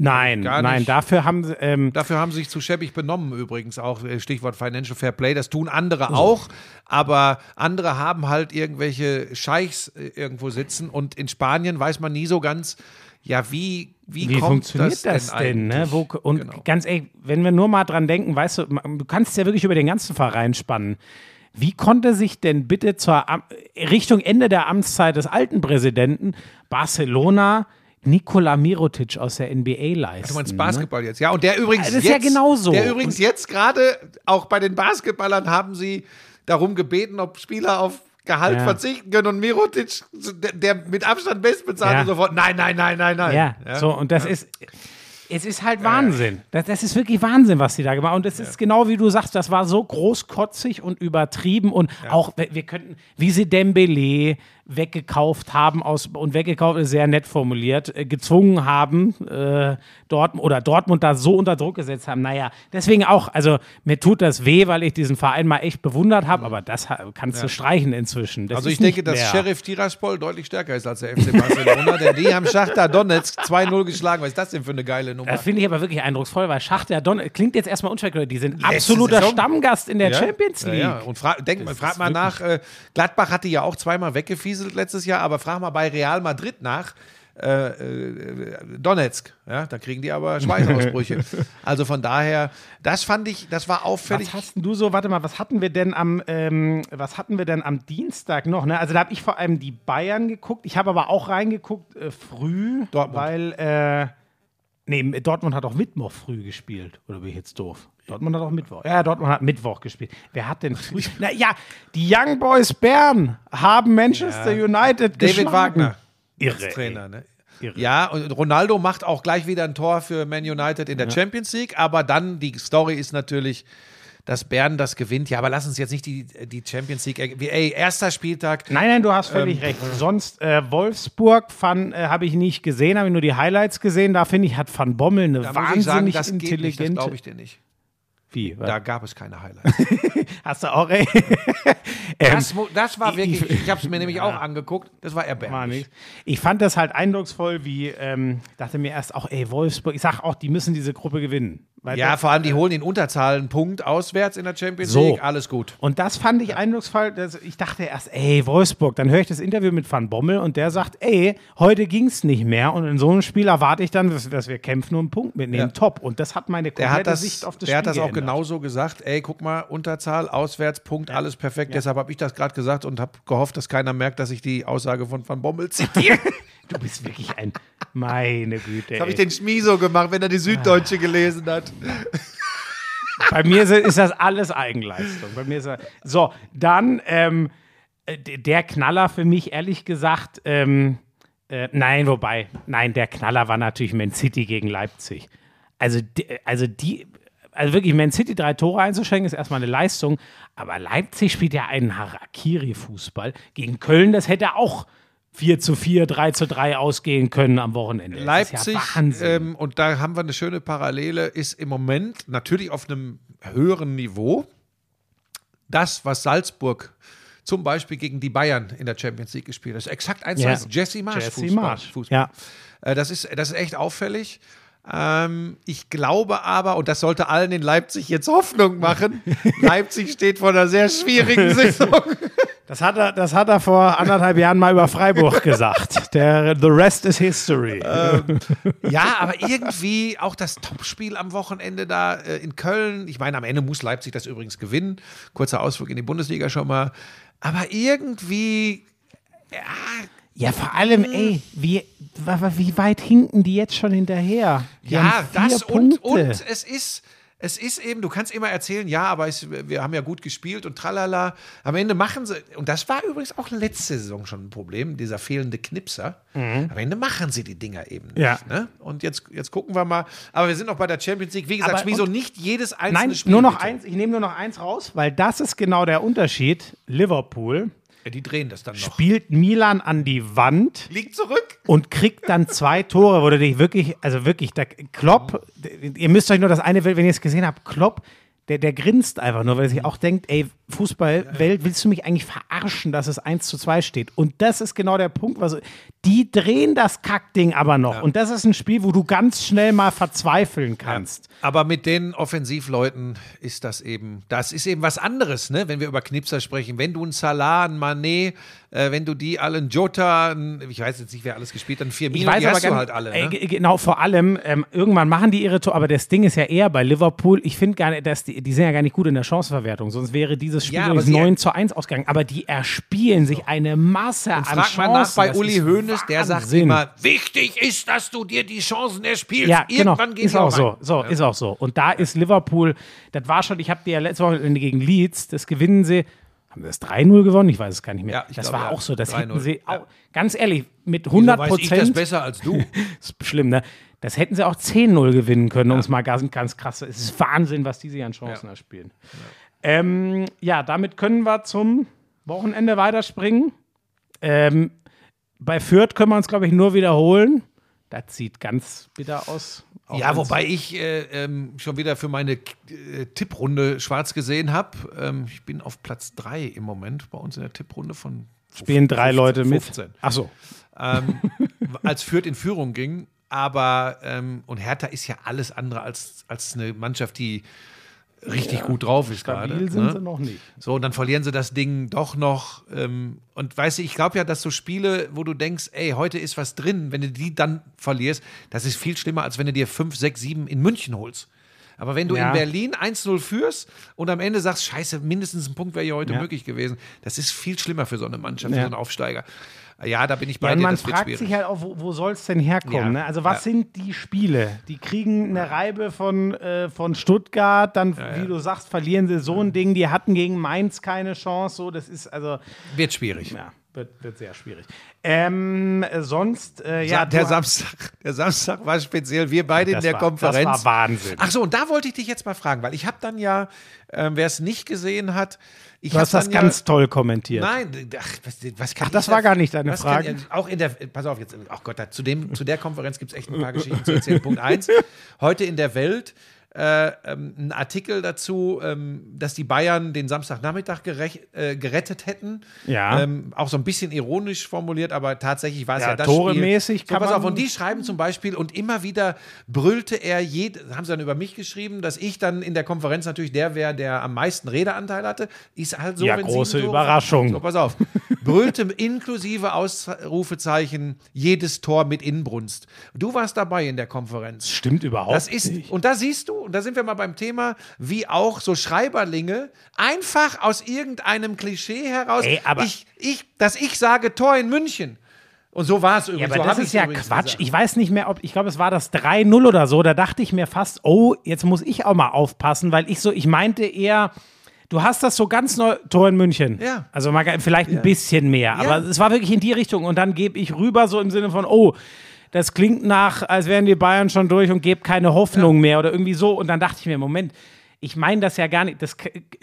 Nein, nein, dafür haben sie, ähm, Dafür haben sie sich zu schäbig benommen, übrigens auch. äh, Stichwort Financial Fair Play. Das tun andere auch. Aber andere haben halt irgendwelche Scheichs irgendwo sitzen. Und in Spanien weiß man nie so ganz, ja, wie, wie, Wie kommt funktioniert das, denn? Ne? eigentlich? Wo, und Genau. ganz ehrlich, wenn wir nur mal dran denken, weißt du, du kannst ja wirklich über den ganzen Verein spannen. Wie konnte sich denn bitte zur Richtung Ende der Amtszeit des alten Präsidenten Barcelona Nikola Mirotic aus der NBA leisten? Du meinst ne? Basketball jetzt, ja. Und der übrigens Das ist jetzt, ja genauso. Der übrigens jetzt gerade, auch bei den Basketballern haben sie darum gebeten, ob Spieler auf Gehalt Ja. verzichten können. Und Mirotic, der, der mit Abstand bestbezahlte, Ja. sofort, nein, nein, nein, nein, nein. Ja, so, und das ist. Es ist halt Wahnsinn. Das, das ist wirklich Wahnsinn, was sie da gemacht haben. Und das ist genau wie du sagst, das war so großkotzig und übertrieben. Und auch, wir wir könnten, wie sie Dembele weggekauft haben aus und weggekauft ist sehr nett formuliert, äh, gezwungen haben, äh, Dortmund oder Dortmund da so unter Druck gesetzt haben. Naja, deswegen auch, also mir tut das weh, weil ich diesen Verein mal echt bewundert habe, aber das kannst du streichen inzwischen. Das Also ich denke, dass mehr. Sheriff Tiraspol deutlich stärker ist als der FC Barcelona, denn die haben Schachter Donetsk 2-0 geschlagen. Was ist das denn für eine geile Nummer? Das finde ich aber wirklich eindrucksvoll, weil Schachter Don klingt jetzt erstmal unspektakulär. Die sind Letzte absoluter Saison. Stammgast in der Ja? Champions Ja, League. Ja, Und fra denk mal, frag mal nach, äh, Gladbach hatte ja auch zweimal weggefieselt letztes Jahr, aber frag mal bei Real Madrid nach. Äh, äh, Donetsk, ja, da kriegen die aber Schweißausbrüche. also von daher, das fand ich, das war auffällig. Was hast du so, warte mal, was hatten wir denn am, ähm, was hatten wir denn am Dienstag noch? Ne? Also da habe ich vor allem die Bayern geguckt. Ich habe aber auch reingeguckt äh, früh, Dortmund. weil, äh, nee, Dortmund hat auch Mittwoch früh gespielt. Oder bin ich jetzt doof? Dortmund hat auch Mittwoch. Ja, Dortmund hat Mittwoch gespielt. Wer hat denn früh? Na ja, die Young Boys Bern haben Manchester United David geschlagen. Wagner Irre. Trainer. Ne? Irre. Ja, und Ronaldo macht auch gleich wieder ein Tor für Man United in der Champions League, aber dann die Story ist natürlich, dass Bern das gewinnt. Ja, aber lass uns jetzt nicht die, die Champions League. Ey, erster Spieltag. Nein, nein, du hast völlig recht. Sonst äh, Wolfsburg äh, habe ich nicht gesehen, habe ich nur die Highlights gesehen. Da finde ich, hat Van Bommel eine Da ich sagen, wahnsinnig das geht nicht, das intelligente. glaube ich dir nicht. Wie? Da gab es keine Highlights. Hast du auch recht? Das, mu- das war wirklich, ich- habe es mir nämlich auch angeguckt, das war erbärmlich. Ich fand das halt eindrucksvoll, wie, ähm, dachte mir erst auch, ey, Wolfsburg, ich sag auch, die müssen diese Gruppe gewinnen. Weil Ja, vor allem, die holen in Unterzahl einen Punkt auswärts in der Champions So. League, alles gut. Und das fand ich eindrucksvoll. Ich dachte erst, ey, Wolfsburg. Dann höre ich das Interview mit Van Bommel und der sagt, ey, heute ging es nicht mehr. Und in so einem Spiel erwarte ich dann, dass, dass wir kämpfen und einen Punkt mitnehmen. Ja. Top. Und das hat meine Der komplette hat das, Sicht auf das der Spiel hat das auch geändert. genauso gesagt. Ey, guck mal, Unterzahl, auswärts, Punkt, alles perfekt. Deshalb habe ich das gerade gesagt und habe gehofft, dass keiner merkt, dass ich die Aussage von Van Bommel zitiere. Du bist wirklich ein, meine Güte. Das habe ich den Schmiso gemacht, wenn er die Süddeutsche gelesen hat. Bei mir ist, das alles Eigenleistung. Bei mir ist das, so, dann ähm, äh, der Knaller für mich, ehrlich gesagt, ähm, äh, nein, wobei, nein, der Knaller war natürlich Man City gegen Leipzig. Also, also die, also wirklich, Man City drei Tore einzuschenken, ist erstmal eine Leistung, aber Leipzig spielt ja einen Harakiri-Fußball. Gegen Köln, das hätte auch 4 zu 4, 3 zu 3 ausgehen können am Wochenende. Leipzig, ja ähm, und da haben wir eine schöne Parallele, ist im Moment natürlich auf einem höheren Niveau. Das, was Salzburg zum Beispiel gegen die Bayern in der Champions League gespielt hat, ist exakt eins zu eins. Jesse Marsch Jesse Fußball. Marsch, Fußball. ja. Äh, Das, ist, das ist echt auffällig. Ähm, ich glaube aber, und das sollte allen in Leipzig jetzt Hoffnung machen, Leipzig steht vor einer sehr schwierigen Saison. Das hat, er, das hat er vor anderthalb Jahren mal über Freiburg gesagt. Der, the rest is history. Ja, aber irgendwie auch das Topspiel am Wochenende da äh, in Köln. Ich meine, am Ende muss Leipzig das übrigens gewinnen. Kurzer Ausflug in die Bundesliga schon mal. Aber irgendwie, ja, vor allem, ey, wie, wie weit hinken die jetzt schon hinterher? Die ja, das und, und es ist. Es ist eben, du kannst immer erzählen, ja, aber es, wir haben ja gut gespielt und tralala. Am Ende machen sie, und das war übrigens auch letzte Saison schon ein Problem, dieser fehlende Knipser. Am Ende machen sie die Dinger eben nicht. Mhm. Ja. Ne? Und jetzt, jetzt gucken wir mal. Aber wir sind noch bei der Champions League. Wie gesagt, Schmiso, nicht jedes einzelne Nein, Spiel. nur noch bitte. eins, ich nehme nur noch eins raus, weil das ist genau der Unterschied. Liverpool Ja, die drehen das dann noch. spielt Milan an die Wand Liegt zurück. und kriegt dann zwei Tore, wo du dich wirklich, also wirklich, der Klopp, ihr müsst euch nur das eine, wenn ihr es gesehen habt, Klopp, der, der grinst einfach nur, weil er sich auch denkt, ey, Fußballwelt, willst du mich eigentlich verarschen, dass es 1 zu 2 steht? Und das ist genau der Punkt, was, die drehen das Kackding aber noch. Und das ist ein Spiel, wo du ganz schnell mal verzweifeln kannst. Aber mit den Offensivleuten ist das eben, das ist eben was anderes, ne? wenn wir über Knipser sprechen. Wenn du einen Salah, einen Mané, äh, wenn du die alle, einen Jota, einen, ich weiß jetzt nicht, wer alles gespielt hat, einen Firmino, die hast gar du halt alle. Ne? g- genau, vor allem, ähm, irgendwann machen die ihre Tore, aber das Ding ist ja eher bei Liverpool, ich finde gar nicht, dass die, die sind ja gar nicht gut in der Chancenverwertung, sonst wäre dieses Spiel Ja, ja, sie- 9 zu 1 ausgegangen, aber die erspielen sich eine Masse an Frag Chancen. mal nach bei das Uli ist Hoeneß, der sagt immer, wichtig ist, dass du dir die Chancen erspielst. Ja, genau. Irgendwann Ist auch so. So, ist auch so. Und da ist Liverpool, das war schon, ich habe die ja letzte Woche gegen Leeds, das gewinnen sie. Haben sie das 3-0 gewonnen? Ich weiß es gar nicht mehr. Ja, das glaube, war ja. auch so. Das 3-0. hätten sie, Ja. auch, ganz ehrlich, mit Wieso 100 weiß ich das Prozent. besser als du. ist schlimm, ne? Das hätten sie auch 10-0 gewinnen können, um es mal ganz, ganz krass. Es ist Wahnsinn, was die sich an Chancen Ja. Ähm, ja, damit können wir zum Wochenende weiterspringen. Ähm, bei Fürth können wir uns, glaube ich, nur wiederholen. Das sieht ganz bitter aus. Ja, wobei ich äh, ähm, schon wieder für meine äh, Tipprunde schwarz gesehen habe. Ähm, ich bin auf Platz 3 im Moment bei uns in der Tipprunde von spielen drei 15, Leute mit. 15. Ach so. ähm, als Fürth in Führung ging. Aber, ähm, und Hertha ist ja alles andere als, als eine Mannschaft, die richtig gut drauf ist gerade. Stabil sind ne? sie noch nicht. So, und dann verlieren sie das Ding doch noch. Ähm, und weißt du, ich glaube ja, dass so Spiele, wo du denkst, ey, heute ist was drin, wenn du die dann verlierst, das ist viel schlimmer, als wenn du dir 5, 6, 7 in München holst. Aber wenn du Ja. in Berlin 1-0 führst und am Ende sagst, scheiße, mindestens ein Punkt wäre hier heute Ja. möglich gewesen, das ist viel schlimmer für so eine Mannschaft, für so einen Aufsteiger. Ja, da bin ich bei Ja, dir, man fragt sich halt auch, wo, wo soll es denn herkommen? Ja. Ne? Also, was Ja. sind die Spiele? Die kriegen eine Reibe von, äh, von Stuttgart, dann, wie du sagst, verlieren sie so ein Ding. Die hatten gegen Mainz keine Chance. So, das ist also, Wird schwierig. ja, wird, wird sehr schwierig. Ähm, äh, sonst, äh, ja, Ja, der Samstag, der Samstag war speziell. Wir beide in der war- Konferenz. das war Wahnsinn. Ach so, und da wollte ich dich jetzt mal fragen, weil ich habe dann ja, ähm, wer es nicht gesehen hat, ich du hast das dann ganz toll kommentiert. Ja, nein, ach, was, was kann Ach, das war da- gar nicht deine was kann- Frage. auch in der, pass auf jetzt, ach Gott, da, zu, dem, zu der Konferenz gibt es echt ein paar Geschichten zu erzählen. Punkt eins, heute in der Welt äh, ähm, ein Artikel dazu, ähm, dass die Bayern den Samstagnachmittag gerech, äh, gerettet hätten. Ja. Ähm, auch so ein bisschen ironisch formuliert, aber tatsächlich war es ja, Ja, das toremäßig Spiel. So, pass auf, und die schreiben zum Beispiel, und immer wieder brüllte er, jed, haben sie dann über mich geschrieben, dass ich dann in der Konferenz natürlich der wäre, der am meisten Redeanteil hatte. Ist halt so, Ja, wenn große Tore- Überraschung. So, pass auf. Brüllte inklusive Ausrufezeichen jedes Tor mit Inbrunst. Du warst dabei in der Konferenz. Stimmt überhaupt Das ist, nicht. und da siehst du, und da sind wir mal beim Thema, wie auch so Schreiberlinge einfach aus irgendeinem Klischee heraus, Ey, aber- ich, ich, dass ich sage Tor in München. Und so war es Ja, übrigens. aber so das ist ja Quatsch. gesagt. Ich weiß nicht mehr, ob, ich glaube, es war das 3-0 oder so. Da dachte ich mir fast, oh, jetzt muss ich auch mal aufpassen, weil ich so, ich meinte eher, du hast das so ganz neu, Tor in München. Ja. Also mal, vielleicht ein bisschen mehr, Ja. aber es war wirklich in die Richtung. Und dann gebe ich rüber, so im Sinne von, oh, das klingt nach, als wären die Bayern schon durch und gebe keine Hoffnung mehr oder irgendwie so. Und dann dachte ich mir, Moment, ich meine das ja gar nicht. Das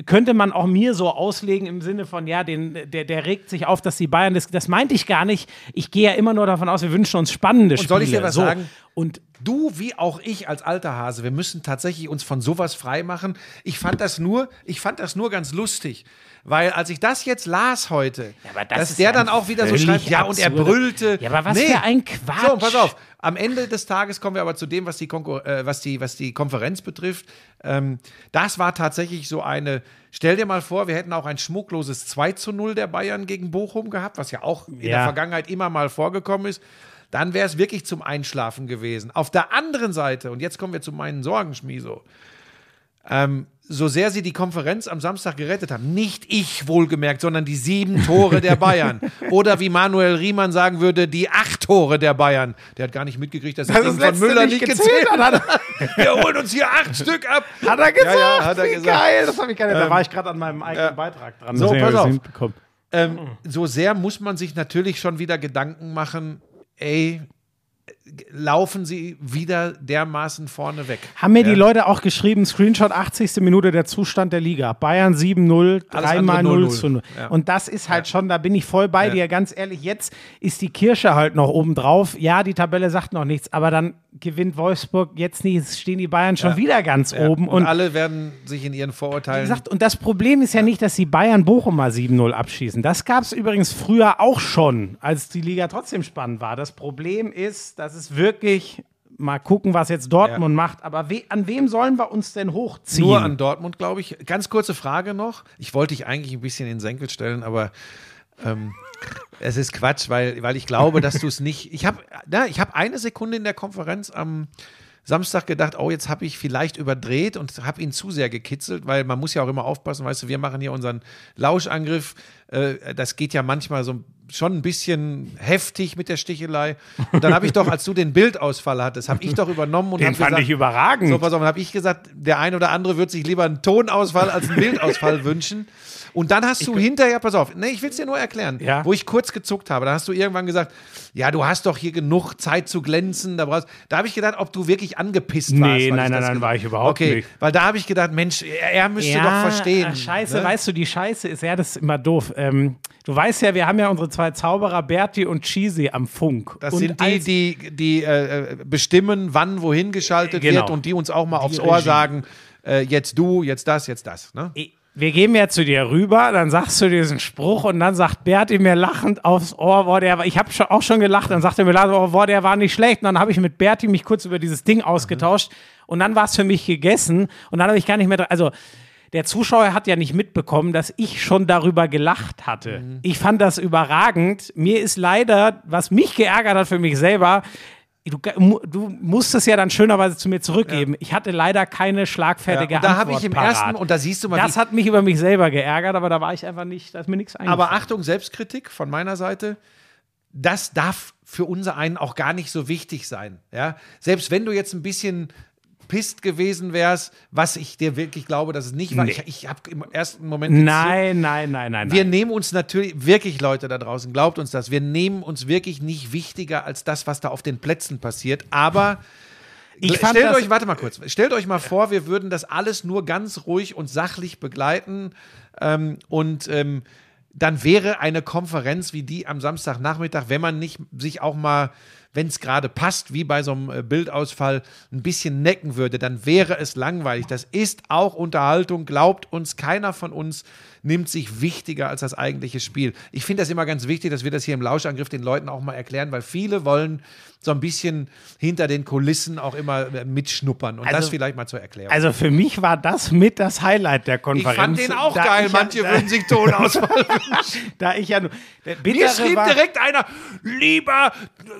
könnte man auch mir so auslegen im Sinne von, ja, den, der, der regt sich auf, dass die Bayern, das, das meinte ich gar nicht. Ich gehe ja immer nur davon aus, wir wünschen uns spannende Spiele. soll ich dir was so. sagen? Und Du wie auch ich als alter Hase, wir müssen tatsächlich uns von sowas frei machen. Ich fand das nur, ich fand das nur ganz lustig, weil als ich das jetzt las heute, aber das dass der ja dann auch wieder so schreibt, ja und er brüllte. Ja, aber was für ein Quatsch. So, pass auf. Am Ende des Tages kommen wir aber zu dem, was die, Konkur äh, was die, was die Konferenz betrifft. Ähm, das war tatsächlich so eine. Stell dir mal vor, wir hätten auch ein schmuckloses 2 zu 0 der Bayern gegen Bochum gehabt, was ja auch in der Ja. Vergangenheit immer mal vorgekommen ist. Dann wäre es wirklich zum Einschlafen gewesen. Auf der anderen Seite, und jetzt kommen wir zu meinen Sorgen, Schmieso. Ähm, so sehr sie die Konferenz am Samstag gerettet haben, nicht ich wohlgemerkt, sondern die sieben Tore der Bayern. Oder wie Manuel Riemann sagen würde, die acht Tore der Bayern. Der hat gar nicht mitgekriegt, dass das, Das von Müller nicht gezählt gezählt hat. Wir holen uns hier acht Stück ab. hat er gesagt? Ja, ja, hat er Wie gesagt. Ähm, Geil, das habe ich gar nicht. Da war ich gerade an meinem eigenen Beitrag dran. So, pass auf. Ähm, so sehr muss man sich natürlich schon wieder Gedanken machen, ey, laufen sie wieder dermaßen vorne weg. Haben mir die Leute auch geschrieben, Screenshot 80. Minute der Zustand der Liga. Bayern 7-0, Alles dreimal andere 0 0-0. zu 0. Ja. Und das ist halt schon, da bin ich voll bei Ja. dir. Ganz ehrlich, jetzt ist die Kirsche halt noch oben drauf. Ja, die Tabelle sagt noch nichts, aber dann gewinnt Wolfsburg, jetzt nicht, stehen die Bayern schon wieder ganz Ja. oben. Und, Und alle werden sich in ihren Vorurteilen. gesagt, und das Problem ist ja nicht, dass die Bayern Bochum mal 7-0 abschießen. Das gab es übrigens früher auch schon, als die Liga trotzdem spannend war. Das Problem ist, dass es wirklich mal gucken, was jetzt Dortmund Ja. macht. Aber we an wem sollen wir uns denn hochziehen? Nur an Dortmund, glaube ich. Ganz kurze Frage noch. Ich wollte dich eigentlich ein bisschen in den Senkel stellen, aber ähm, es ist Quatsch, weil, weil ich glaube, dass du es nicht. Ich habe ich hab eine Sekunde in der Konferenz am Samstag gedacht, oh, jetzt habe ich vielleicht überdreht und habe ihn zu sehr gekitzelt, weil man muss ja auch immer aufpassen, weißt du, wir machen hier unseren Lauschangriff. Äh, das geht ja manchmal so schon ein bisschen heftig mit der Stichelei. Und dann habe ich doch, als du den Bildausfall hattest, habe ich doch übernommen und Den fand gesagt, ich überragend. So, pass auf, dann habe ich gesagt, der ein oder andere wird sich lieber einen Tonausfall als einen Bildausfall wünschen. Und dann hast du hinterher, pass auf, nee, ich will es dir nur erklären, Ja. wo ich kurz gezuckt habe. Da hast du irgendwann gesagt, ja, du hast doch hier genug Zeit zu glänzen. Da, brauchst, da habe ich gedacht, ob du wirklich angepisst Nee, warst. weil nein, nein, nein, war ich überhaupt okay, nicht. Weil da habe ich gedacht, Mensch, er, er müsste doch verstehen. Scheiße, ne? weißt du, die Scheiße ist ja, das ist immer doof. Ähm, du weißt ja, wir haben ja unsere zwei Zauberer, Berti und Cheesy am Funk. Das und sind die, die, die äh, äh, bestimmen, wann wohin geschaltet Genau. wird und die uns auch mal aufs Regie. Ohr sagen, äh, jetzt du, jetzt das, jetzt das. Ne? Wir gehen ja zu dir rüber, dann sagst du diesen Spruch und dann sagt Berti mir lachend aufs Ohr, boah, der war, ich habe schon, auch schon gelacht, dann sagt er mir, oh, boah, der war nicht schlecht. Und dann habe ich mit Berti mich kurz über dieses Ding ausgetauscht und dann war es für mich gegessen und dann habe ich gar nicht mehr, also der Zuschauer hat ja nicht mitbekommen, dass ich schon darüber gelacht hatte. Ich fand das überragend. Mir ist leider, was mich geärgert hat für mich selber, Du, du musst es ja dann schönerweise zu mir zurückgeben. Ich hatte leider keine schlagfertige Ja, und da habe Antwort ich im parat. ersten, und da siehst du mal, Das hat mich über mich selber geärgert, aber da war ich einfach nicht, da ist mir nichts eingefallen. aber Achtung, Selbstkritik von meiner Seite. das darf für unser einen auch gar nicht so wichtig sein. Ja? Selbst wenn du jetzt ein bisschen pisst gewesen wärst, was ich dir wirklich glaube, dass es nicht war. Nee. Ich, ich habe im ersten Moment Nein, nein, nein, nein. wir nein. nehmen uns natürlich, wirklich Leute da draußen, glaubt uns das, wir nehmen uns wirklich nicht wichtiger als das, was da auf den Plätzen passiert. Aber Ich fand stellt euch, warte mal kurz, stellt euch mal vor, wir würden das alles nur ganz ruhig und sachlich begleiten ähm, und ähm, dann wäre eine Konferenz wie die am Samstagnachmittag, wenn man nicht sich auch mal, wenn es gerade passt, wie bei so einem äh, Bildausfall, ein bisschen necken würde, dann wäre es langweilig. Das ist auch Unterhaltung, glaubt uns, keiner von uns nimmt sich wichtiger als das eigentliche Spiel. Ich finde das immer ganz wichtig, dass wir das hier im Lauschangriff den Leuten auch mal erklären, weil viele wollen so ein bisschen hinter den Kulissen auch immer äh, mitschnuppern und das Also- vielleicht mal zur Erklärung. Also für mich war das mit das Highlight der ich Konferenz. fand den auch Da geil, ich ja- manche da, würden sich Tonausfall Da ich ja nur. Mir schrieb war, direkt einer, lieber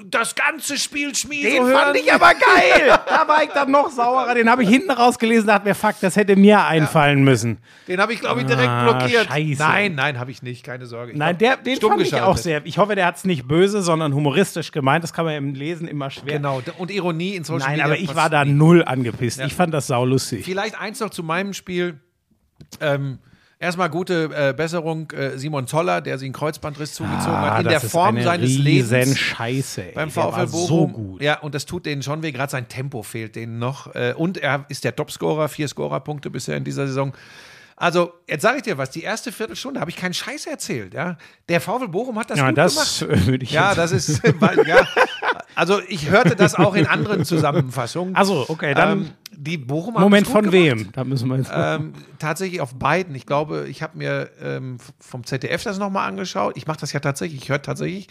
das ganze Spiel Schmiede Den hören. fand ich aber geil. Da war ich dann noch saurer. Den habe ich hinten rausgelesen, dachte mir, fuck, das hätte mir einfallen müssen. Den habe ich, glaube ich, direkt Ah, blockiert. scheiße. Nein, nein, habe ich nicht, keine Sorge. Ich Nein, der, den fand ich auch sehr. Ich hoffe, der hat es nicht böse, sondern humoristisch gemeint. Das kann man im Lesen immer schwer. Genau, und Ironie in Social Nein, Media. aber ich war da null angepisst. Ja. Ich fand das saulustig. Vielleicht eins noch zu meinem Spiel. Ähm, erstmal gute äh, Besserung, äh, Simon Zoller, der sich einen Kreuzbandriss zugezogen hat, in Ah, der Form eine seines Lebens. Scheiße. Ey. beim VfL so Bochum. gut. Ja, und das tut denen schon weh. Gerade sein Tempo fehlt denen noch. Äh, Und er ist der Topscorer, vier Scorerpunkte bisher in dieser Saison. Also, jetzt sage ich dir was, die erste Viertelstunde habe ich keinen Scheiß erzählt. Ja? Der VfL Bochum hat das Ja, gut das gemacht. würde ich Ja, das ist, ja. Also, ich hörte das auch in anderen Zusammenfassungen. Also, okay, dann ähm, die Bochum Moment von gemacht. wem? Da müssen wir jetzt. Ähm, tatsächlich auf beiden. Ich glaube, ich habe mir ähm, vom ZDF das nochmal angeschaut. Ich mache das ja tatsächlich. Ich höre tatsächlich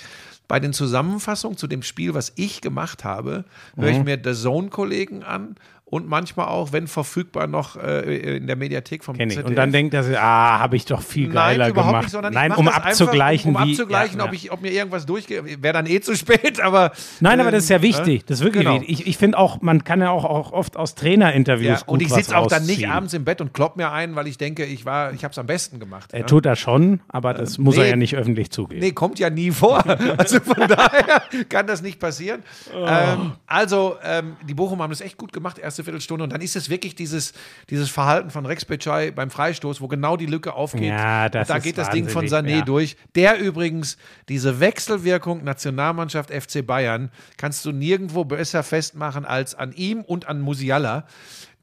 bei den Zusammenfassungen zu dem Spiel, was ich gemacht habe, höre Mhm. ich mir The Zone-Kollegen an und manchmal auch, wenn verfügbar, noch äh, in der Mediathek vom Kenn ich. ZDF. Und dann denkt er sich, ah, habe ich doch viel geiler Nein, überhaupt gemacht. nicht, Nein, um abzugleichen, einfach, um, um wie. abzugleichen, ja, ob, ich, ob mir irgendwas durchgeht. Wäre dann eh zu spät, aber. Nein, aber ähm, das ist ja wichtig. äh, Das ist wirklich genau. wichtig. Ich, ich finde auch, man kann ja auch, auch oft aus Trainerinterviews Ja, und ich sitze auch dann nicht abends im Bett und klopp mir ein, weil ich denke, ich war, ich habe es am besten gemacht. Er ja. tut das schon, aber das muss er nee. ja nicht öffentlich zugeben. Nee, kommt ja nie vor. Also von daher kann das nicht passieren. Oh. Ähm, also, ähm, die Bochum haben das echt gut gemacht, erste Viertelstunde. Und dann ist es wirklich dieses, dieses Verhalten von Rex Bitschei beim Freistoß, wo genau die Lücke aufgeht. Ja, da geht das Ding von Sané ja. durch. Der übrigens, diese Wechselwirkung Nationalmannschaft FC Bayern, kannst du nirgendwo besser festmachen als an ihm und an Musiala.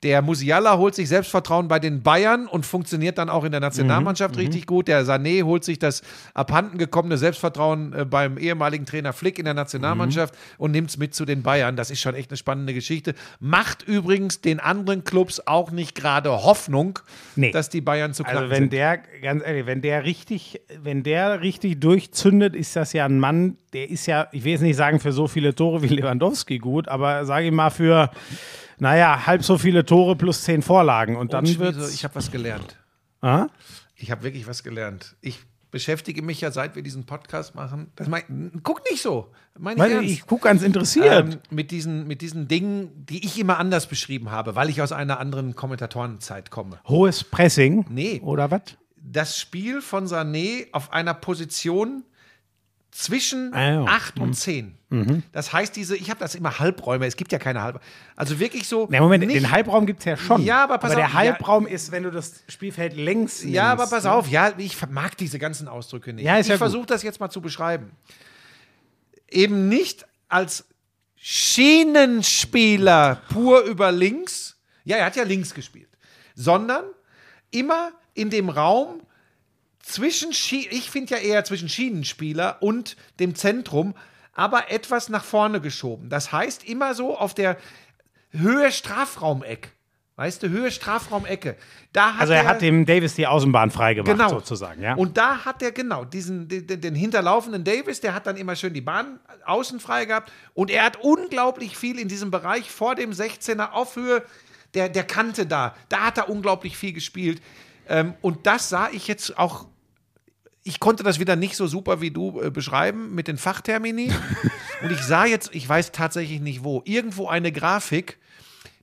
Der Musiala holt sich Selbstvertrauen bei den Bayern und funktioniert dann auch in der Mhm, Nationalmannschaft richtig gut. Der Sané holt sich das abhanden gekommene Selbstvertrauen äh, beim ehemaligen Trainer Flick in der Nationalmannschaft Mhm. und nimmt es mit zu den Bayern. Das ist schon echt eine spannende Geschichte. Macht übrigens den anderen Clubs auch nicht gerade Hoffnung, Nee. dass die Bayern zu knacken Also wenn sind. der, ganz ehrlich, wenn der richtig, wenn der richtig durchzündet, ist das ja ein Mann, der ist ja, ich will jetzt nicht sagen für so viele Tore wie Lewandowski gut, aber sage ich mal für, naja, halb so viele Tore plus zehn Vorlagen. Und dann wird ich habe was gelernt. Ah? Ich habe wirklich was gelernt. Ich beschäftige mich ja, seit wir diesen Podcast machen. Das mein, guck nicht so. Meine ich Weil ernst. ich gucke ganz interessiert. ähm, mit, diesen, mit diesen Dingen, die ich immer anders beschrieben habe, weil ich aus einer anderen Kommentatorenzeit komme. Hohes Pressing. Nee. Oder was? Das Spiel von Sané auf einer Position zwischen Ah, ja. 8 und 10. Das heißt, diese, ich habe das immer Halbräume, es gibt ja keine Halbräume. Also wirklich so. Na, Moment, nicht, den Halbraum gibt es ja schon. Ja, aber pass der auf, ja. Halbraum ist, wenn du das Spielfeld längs. Ja, aber pass ne? auf, ja, ich mag diese ganzen Ausdrücke nicht. Ja, ich ja versuche das jetzt mal zu beschreiben. Eben nicht als Schienenspieler pur über links, ja, er hat ja links gespielt, sondern immer in dem Raum zwischen, Schie ich finde ja eher zwischen Schienenspieler und dem Zentrum, aber etwas nach vorne geschoben. Das heißt immer so auf der Höhe Strafraumeck. Weißt du, Höhe Strafraumecke. Da hat Also er hat dem Davis die Außenbahn freigemacht, genau. sozusagen. Ja? Und da hat er genau diesen den, den- den hinterlaufenden Davis, der hat dann immer schön die Bahn außen frei gehabt und er hat unglaublich viel in diesem Bereich vor dem 16er auf Höhe der, der Kante da. Da hat er unglaublich viel gespielt. Ähm, und das sah ich jetzt auch. Ich konnte das wieder nicht so super wie du äh, beschreiben mit den Fachtermini. und ich sah jetzt, ich weiß tatsächlich nicht wo, irgendwo eine Grafik,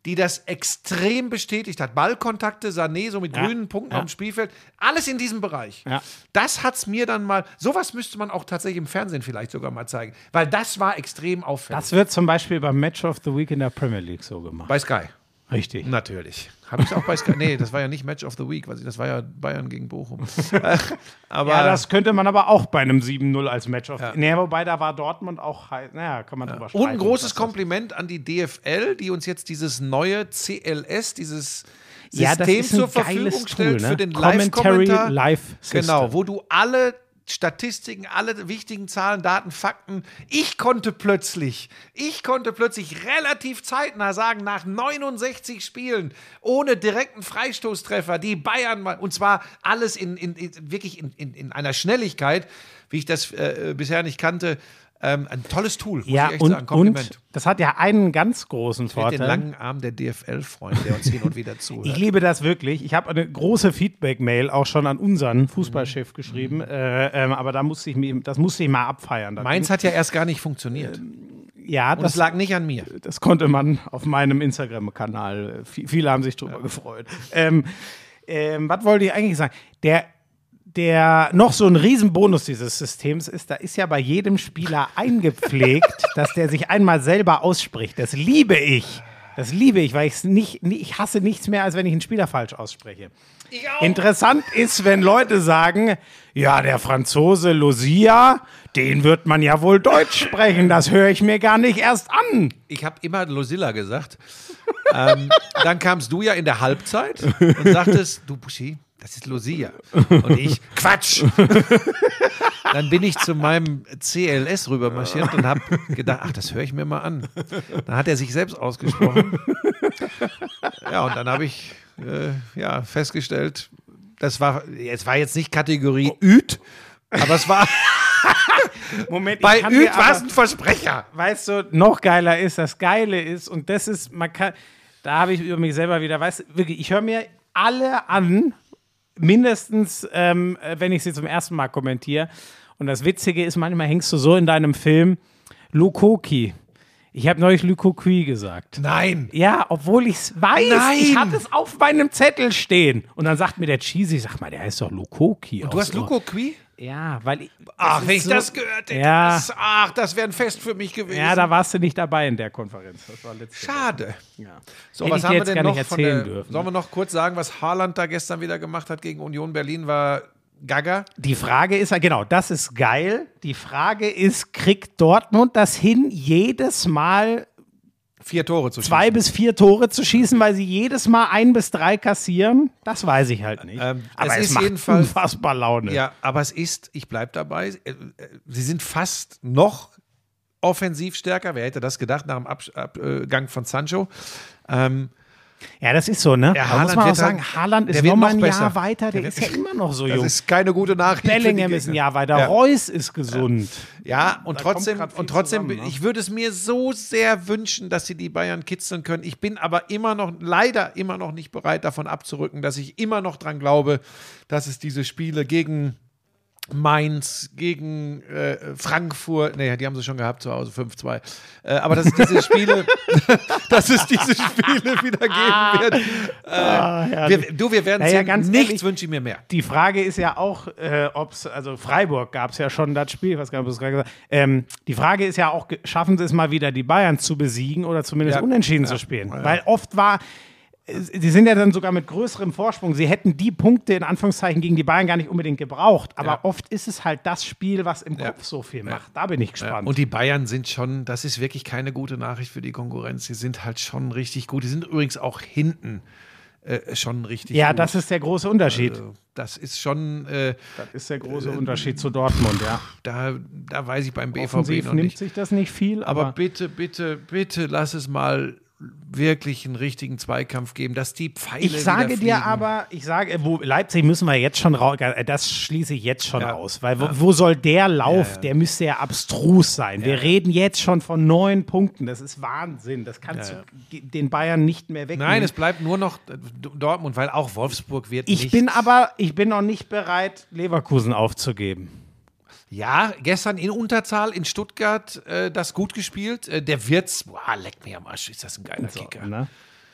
die das extrem bestätigt hat. Ballkontakte, Sané, so mit Ja, grünen Punkten ja. auf dem Spielfeld, alles in diesem Bereich. Ja. Das hat es mir dann mal, sowas müsste man auch tatsächlich im Fernsehen vielleicht sogar mal zeigen, weil das war extrem auffällig. Das wird zum Beispiel beim Match of the Week in der Premier League so gemacht. Bei Sky. Richtig. Natürlich. Habe ich auch bei Sky. Nee, das war ja nicht Match of the Week, was ich, das war ja Bayern gegen Bochum. Aber Ja, das könnte man aber auch bei einem 7-0 als Match of. Ja. Nee, wobei da war Dortmund auch. hei- Naja, kann man drüber streiten. Und ein großes Kompliment an die DFL, die uns jetzt dieses neue CLS, dieses Ja, das System ist ein zur Verfügung Tool, stellt ne? für den Commentary Live-Kommentar. Live System. Genau, wo du alle Statistiken, alle wichtigen Zahlen, Daten, Fakten. Ich konnte plötzlich, ich konnte plötzlich relativ zeitnah sagen, nach 69 Spielen, ohne direkten Freistoßtreffer, die Bayern und zwar alles in, in, in wirklich in, in, in einer Schnelligkeit, wie ich das äh, bisher nicht kannte. Ähm, ein tolles Tool, muss Ja, ich echt und, sagen. Kompliment. und das hat ja einen ganz großen den Vorteil. langen Arm der DFL-Freund, der uns hin und wieder Ich zuhört. liebe das wirklich. Ich habe eine große Feedback-Mail auch schon an unseren Fußballchef geschrieben, äh, ähm, aber da musste ich mir, das musste ich mal abfeiern. Da Meins hat ja erst gar nicht funktioniert. ja, Und das, lag nicht an mir. das konnte man auf meinem Instagram-Kanal. v- Viele haben sich darüber gefreut. Ähm, ähm, was wollte ich eigentlich sagen? Der, der noch so ein Riesenbonus dieses Systems ist, da ist ja bei jedem Spieler eingepflegt, dass der sich einmal selber ausspricht. Das liebe ich. Das liebe ich, weil ich's nicht, ich hasse nichts mehr, als wenn ich einen Spieler falsch ausspreche. Interessant ist, wenn Leute sagen, ja, der Franzose Lucia, den wird man ja wohl Deutsch sprechen, das höre ich mir gar nicht erst an. Ich habe immer Losilla gesagt. ähm, dann kamst du ja in der Halbzeit und sagtest, du Buschi, das ist Lucia. Und ich, Quatsch. Dann bin ich zu meinem CLS rüber marschiert und habe gedacht, ach, das höre ich mir mal an. Dann hat er sich selbst ausgesprochen. Ja, und dann habe ich äh, ja, festgestellt, das war, es war jetzt nicht Kategorie Üt, aber es war, Moment, bei Üt war es ein Versprecher. weißt du, noch geiler ist, das Geile ist, und das ist, man kann, da habe ich über mich selber wieder, weißt du, wirklich, ich höre mir alle an, mindestens, ähm, äh, wenn ich sie zum ersten Mal kommentiere. Und das Witzige ist, manchmal hängst du so in deinem Film, Lukoki. Ich habe neulich Lukoki gesagt. Nein. Ja, obwohl ich es weiß. Nein. Ich hatte es auf meinem Zettel stehen. Und dann sagt mir der Cheesy, sag mal, der heißt doch Lukoki. Du hast Luko Qui? Ja, weil ich. Ach, wenn ich so- das gehört hätte. Ja. Das, ach, das wäre ein Fest für mich gewesen. Ja, da warst du nicht dabei in der Konferenz. Das war letzte Schade. Ja. So, Hätte was haben wir denn noch nicht von erzählen der, dürfen. Sollen wir noch kurz sagen, was Haaland da gestern wieder gemacht hat gegen Union Berlin? War Gaga? Die Frage ist, ja, genau, das ist geil. Die Frage ist, kriegt Dortmund das hin, jedes Mal Vier Tore zu zwei schießen. bis vier Tore zu schießen, weil sie jedes Mal ein bis drei kassieren? Das weiß ich halt nicht. Ähm, Aber es es, ist jedenfalls- unfassbar Laune. Ja, aber es ist, ich bleibe dabei, äh, äh, sie sind fast noch offensiv stärker. Wer hätte das gedacht nach dem Abgang von Sancho? Ähm, Ja, das ist so, ne? Ja, Da muss man auch sagen, Haaland ist noch mal ein besser. Jahr weiter, der, Der ist ja immer noch so das jung. ist keine gute Nachricht. Bellingham ist ein. Jahr weiter, Ja. Reus ist gesund. Ja, und Da trotzdem, und trotzdem, zusammen, ne? ich würde es mir so sehr wünschen, dass sie die Bayern kitzeln können. Ich bin aber immer noch, leider immer noch nicht bereit, davon abzurücken, dass ich immer noch dran glaube, dass es diese Spiele gegen Mainz, gegen äh, Frankfurt, nee, die haben sie schon gehabt zu Hause, 5-2. Äh, aber dass es diese Spiele, dass es diese Spiele wieder geben wird. Äh, wir, du, wir werden Ah. Naja, sehen. ganz Nichts ehrlich, wünsche ich mir mehr. Die Frage ist ja auch, äh, ob es, also Freiburg gab es ja schon das Spiel, ob du es gerade gesagt. Ähm, die Frage ist ja auch, schaffen sie es mal wieder, die Bayern zu besiegen oder zumindest Ja. unentschieden zu spielen? Weil oft war, sie sind ja dann sogar mit größerem Vorsprung. Sie hätten die Punkte in Anführungszeichen gegen die Bayern gar nicht unbedingt gebraucht. Aber Ja. oft ist es halt das Spiel, was im Ja. Kopf so viel macht. Da bin ich gespannt. Und die Bayern sind schon, das ist wirklich keine gute Nachricht für die Konkurrenz. Sie sind halt schon richtig gut. Die sind übrigens auch hinten äh, schon richtig ja, gut. das ist der große Unterschied. Also, das ist schon, äh, das ist der große Unterschied zu Dortmund, ja. da, da weiß ich beim BVB Offensiv noch nimmt nicht. sich das nicht viel, Aber aber, bitte, bitte, bitte lass es mal wirklich einen richtigen Zweikampf geben, dass die Pfeile Ich sage dir aber, ich sage, wo, Leipzig müssen wir jetzt schon raus, das schließe ich jetzt schon Ja. aus, weil wo, wo soll der Lauf, Ja, ja. der müsste ja abstrus sein. Wir reden jetzt schon von neun Punkten, das ist Wahnsinn, das kannst du den Bayern nicht mehr wegnehmen. Nein, es bleibt nur noch äh, Dortmund, weil auch Wolfsburg wird ich nicht. bin aber, ich bin noch nicht bereit, Leverkusen aufzugeben. Ja, gestern in Unterzahl in Stuttgart äh, das gut gespielt. Äh, der Wirtz, boah, leck mir am Arsch, ist das ein geiler Kicker. Ne?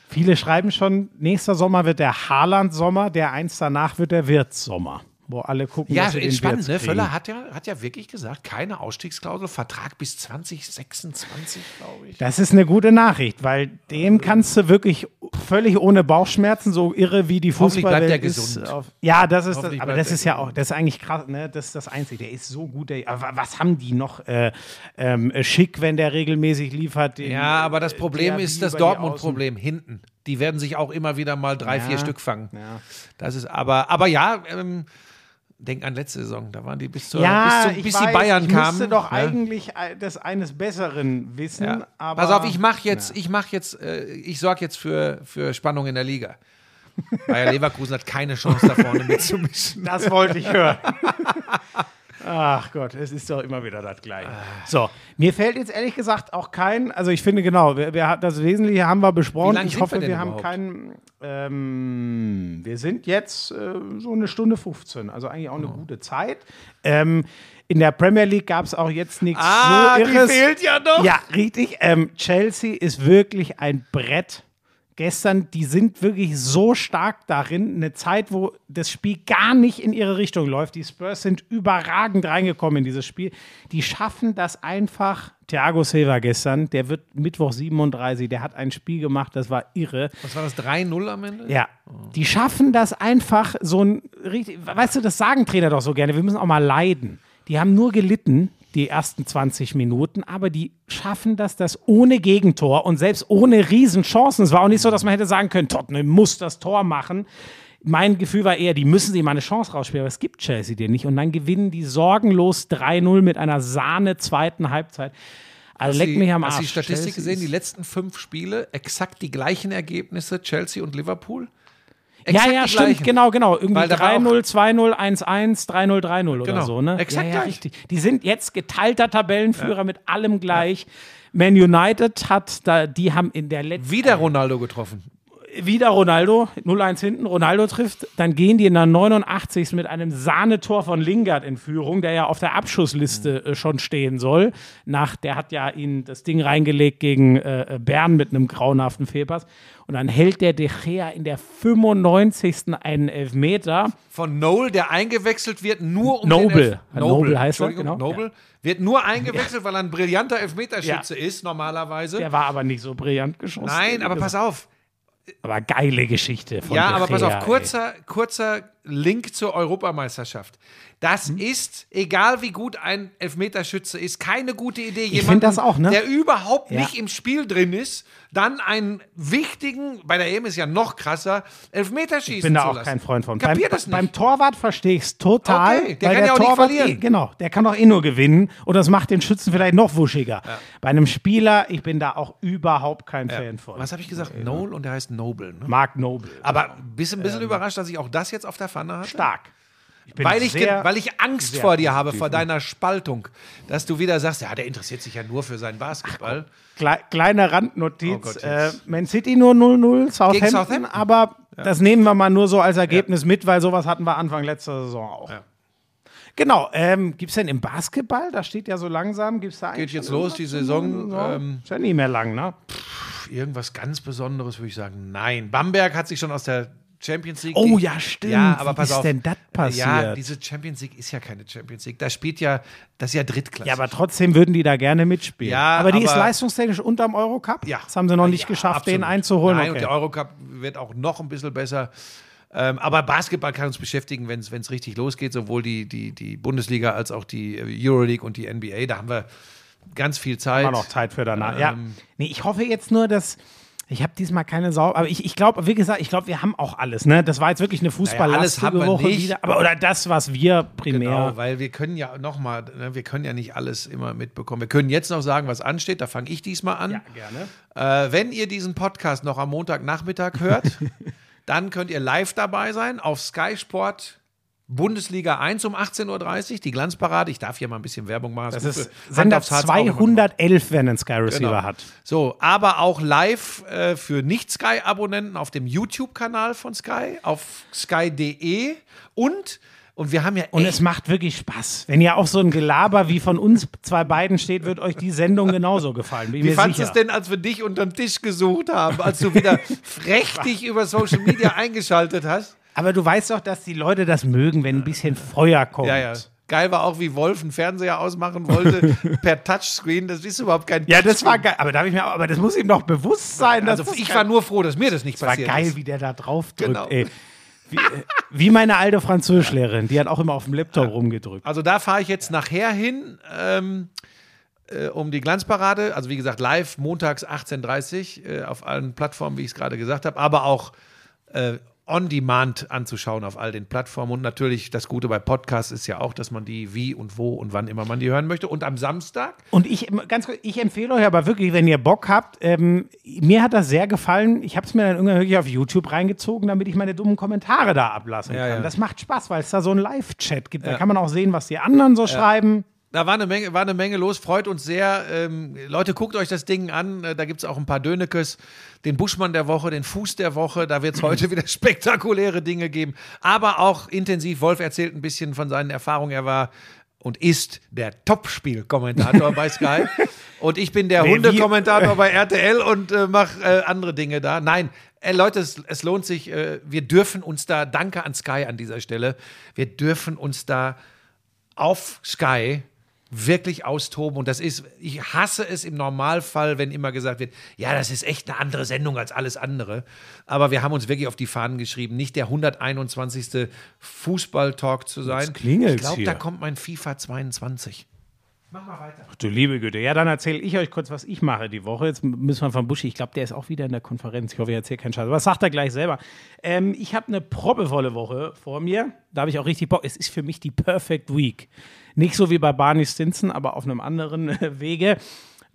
Viele schreiben schon, nächster Sommer wird der Haaland-Sommer, der eins danach wird der Wirtz-Sommer. Wo alle gucken, Ja, den spannend, ne? Völler hat ja, hat ja wirklich gesagt, keine Ausstiegsklausel, Vertrag bis 2026, glaube ich. Das ist eine gute Nachricht, weil dem kannst du wirklich völlig ohne Bauchschmerzen, so irre wie die Hoffentlich bleibt Fußballwelt er ist. gesund. Auf, ja, das ist das, aber das ist ja auch, das ist eigentlich krass, ne? Das ist das Einzige. Der ist so gut. Der, aber was haben die noch äh, ähm, schick, wenn der regelmäßig liefert? Den, Ja, aber das Problem der ist das Dortmund-Problem hinten. Die werden sich auch immer wieder mal drei, Ja. vier Stück fangen. Ja. Das ist aber, aber ja, ähm, denk an letzte Saison, da waren die bis zur, Ja, bis, ich bis weiß, die Bayern ich kamen. müsste doch ne? eigentlich das eines Besseren wissen. Ja. Aber, Pass auf, ich mache jetzt, ich mache jetzt, äh, ich sorge jetzt für, für Spannung in der Liga. Bayer Leverkusen hat keine Chance da vorne mitzumischen. Das wollte ich hören. Ach Gott, es ist doch immer wieder das Gleiche. So, mir fällt jetzt ehrlich gesagt auch kein, also ich finde genau, wir, wir, das Wesentliche haben wir besprochen. Ich hoffe, wir wir, haben keinen, ähm, wir sind jetzt äh, so eine Stunde 15, also eigentlich auch eine Oh. gute Zeit. Ähm, in der Premier League gab es auch jetzt nichts Ah, so die Irres. fehlt ja noch. Ja, richtig. Ähm, Chelsea ist wirklich ein Brett. Gestern, die sind wirklich so stark darin, eine Zeit, wo das Spiel gar nicht in ihre Richtung läuft. Die Spurs sind überragend reingekommen in dieses Spiel. Die schaffen das einfach. Thiago Silva gestern, der wird Mittwoch 37, der hat ein Spiel gemacht, das war irre. Was war das, 3-0 am Ende? Ja, die schaffen das einfach so ein richtig, weißt du, das sagen Trainer doch so gerne, wir müssen auch mal leiden. Die haben nur gelitten, die ersten 20 Minuten, aber die schaffen das, das ohne Gegentor und selbst ohne Riesenchancen. Es war auch nicht so, dass man hätte sagen können, Tottenham muss das Tor machen. Mein Gefühl war eher, die müssen sich mal eine Chance rausspielen, aber es gibt Chelsea dir nicht. Und dann gewinnen die sorgenlos 3-0 mit einer Sahne zweiten Halbzeit. Also leck mich am Hast Arsch. du die Statistik Chelsea gesehen? Die letzten fünf Spiele, exakt die gleichen Ergebnisse, Chelsea und Liverpool? Ja, Exakt ja, die stimmt, gleichen. genau, genau. Irgendwie Weil da war 3-0, 2-0, 1-1, 3-0, 3-0 oder Genau, so, ne? exakt ja, ja, richtig. Die sind jetzt geteilter Tabellenführer mit allem gleich. Man United hat da, die haben in der letzten Wieder Ronaldo getroffen. wieder Ronaldo, 0-1 hinten, Ronaldo trifft, dann gehen die in der 89. mit einem Sahnetor von Lingard in Führung, der ja auf der Abschussliste äh, schon stehen soll. Nach, der hat ja ihn das Ding reingelegt gegen äh, Bern mit einem grauenhaften Fehlpass. Und dann hält der De Gea in der 95. einen Elfmeter. Von Noel, der eingewechselt wird, nur um Noble. den Elf Ja, Noble heißt er, genau. Noble. Wird nur eingewechselt, weil er ein brillanter Elfmeterschütze ist, normalerweise. Der war aber nicht so brillant geschossen. Nein, aber pass auf. Aber geile Geschichte von Ja, De aber pass Gea, auf, ey. kurzer, kurzer Link zur Europameisterschaft. Das Hm? ist, egal wie gut ein Elfmeterschütze ist, keine gute Idee. find Jemanden, das auch, ne? der überhaupt Ja. nicht im Spiel drin ist, dann einen wichtigen, bei der EM ist ja noch krasser, Elfmeterschießen Ich bin da zu auch lassen. kein Freund von. Beim, Kapiert das nicht. beim Torwart verstehe ich es total. Okay, der kann ja auch nicht Torwart verlieren. Eh, genau, der kann doch eh nur gewinnen und das macht den Schützen vielleicht noch wuschiger. Bei einem Spieler, ich bin da auch überhaupt kein Fan von. Was habe ich gesagt? Noel und der heißt Noble. Ne? Mark Noble. Aber bist du ein bisschen überrascht, dass ich auch das jetzt auf der Pfanne hatte? stark. Ich Weil ich, weil ich Angst vor dir habe, vor ne? deiner Spaltung, dass du wieder sagst, ja, der interessiert sich ja nur für seinen Basketball. Klei kleine Oh Randnotiz. Gott, äh. Man City nur 0-0, Southampton, Southampton? aber das nehmen wir mal nur so als Ergebnis mit, weil sowas hatten wir Anfang letzter Saison auch. Ja. Genau, ähm, gibt es denn im Basketball, da steht ja so langsam, gibt es da eigentlich Geht jetzt los, die? Saison. Ja, Ähm, ist ja nie mehr lang, ne? irgendwas ganz Besonderes würde ich sagen. Nein. Bamberg hat sich schon aus der Champions League. Oh ja, stimmt. Ja, aber Wie pass ist auf. denn das passiert? Ja, diese Champions League ist ja keine Champions League. Da spielt ja, das ist ja Drittklasse. Ja, aber trotzdem würden die da gerne mitspielen. Ja, aber die ist aber- leistungstechnisch unterm Eurocup. Ja. Das haben sie noch nicht Ja, geschafft, den absolut. einzuholen. Nein, okay. und der Eurocup wird auch noch ein bisschen besser. Ähm, aber Basketball kann uns beschäftigen, wenn es richtig losgeht, sowohl die, die, die Bundesliga als auch die äh, Euroleague und die NBA. Da haben wir ganz viel Zeit. Immer noch Zeit für danach. ja. Ähm, Nee, ich hoffe jetzt nur, dass. Ich habe diesmal keine Sau, aber ich, ich glaube, wie gesagt, ich glaube, wir haben auch alles. Ne? Das war jetzt wirklich eine fußballlastige alles haben wir Woche nicht. wieder. Aber oder das, was wir primär. Genau, weil wir können ja nochmal, ne, wir können ja nicht alles immer mitbekommen. Wir können jetzt noch sagen, was ansteht. Da fange ich diesmal an. Ja, gerne. Äh, wenn ihr diesen Podcast noch am Montagnachmittag hört, dann könnt ihr live dabei sein auf Sky Sport Bundesliga 1 um 18.30 Uhr, die Glanzparade. Ich darf hier mal ein bisschen Werbung machen. Das gut ist Sender aufs Herz auch immer noch. 211, wenn ein Sky Receiver Genau. hat. So, aber auch live äh, für Nicht-Sky-Abonnenten auf dem YouTube-Kanal von Sky, auf sky.de und Und wir haben ja Und es macht wirklich Spaß. Wenn ihr auf so ein Gelaber wie von uns zwei beiden steht, wird euch die Sendung genauso gefallen. Wie mir fandest du es denn, als wir dich unterm Tisch gesucht haben, als du wieder frech dich über Social Media eingeschaltet hast? Aber du weißt doch, dass die Leute das mögen, wenn ein bisschen Feuer kommt. Ja, ja. Geil war auch, wie Wolf einen Fernseher ausmachen wollte per Touchscreen. Das ist überhaupt kein Ja, das war geil. Aber, da ich mir, aber das muss ihm doch bewusst sein. dass Also ich geil- war nur froh, dass mir das nicht Das war passiert geil, ist. wie der da drauf drückt. Genau. Ey. Wie, äh, wie meine alte Französischlehrerin, die hat auch immer auf dem Laptop rumgedrückt. Also da fahre ich jetzt nachher hin, ähm, äh, um die Glanzparade. Also wie gesagt, live montags 18.30 Uhr äh, auf allen Plattformen, wie ich es gerade gesagt habe, aber auch äh, on demand anzuschauen auf all den Plattformen. Und natürlich das Gute bei Podcasts ist ja auch, dass man die wie und wo und wann immer man die hören möchte. Und am Samstag Und ich, ganz kurz, ich empfehle euch aber wirklich, wenn ihr Bock habt, ähm, mir hat das sehr gefallen. Ich habe es mir dann irgendwann wirklich auf YouTube reingezogen, damit ich meine dummen Kommentare da ablassen Ja, kann. ja. Das macht Spaß, weil es da so einen Live-Chat gibt. Da kann man auch sehen, was die anderen so schreiben. Da war eine Menge, war eine Menge los, freut uns sehr. Ähm, Leute, guckt euch das Ding an. Äh, Da gibt es auch ein paar Dönekes, den Buschmann der Woche, den Fuß der Woche. Da wird es heute wieder spektakuläre Dinge geben. Aber auch intensiv. Wolf erzählt ein bisschen von seinen Erfahrungen. Er war und ist der Topspiel-Kommentator bei Sky. Und ich bin der Hundekommentator bei RTL und äh, mache äh, andere Dinge da. Nein, äh, Leute, es, es lohnt sich. Äh, wir dürfen uns da, danke an Sky an dieser Stelle, wir dürfen uns da auf Sky wirklich austoben. Und das ist, ich hasse es im Normalfall, wenn immer gesagt wird, ja, das ist echt eine andere Sendung als alles andere. Aber wir haben uns wirklich auf die Fahnen geschrieben, nicht der 121. Fußball-Talk zu sein. klingelt's ich glaube, da kommt mein FIFA 22. Mach mal weiter. Ach du liebe Güte. Ja, dann erzähle ich euch kurz, was ich mache die Woche. Jetzt müssen wir von Buschi. Ich glaube, der ist auch wieder in der Konferenz. Ich hoffe, ich erzähle keinen Scheiß. Das sagt er gleich selber. Ähm, ich habe eine proppevolle Woche vor mir. Da habe ich auch richtig Bock. Es ist für mich die Perfect Week. Nicht so wie bei Barney Stinson, aber auf einem anderen Wege.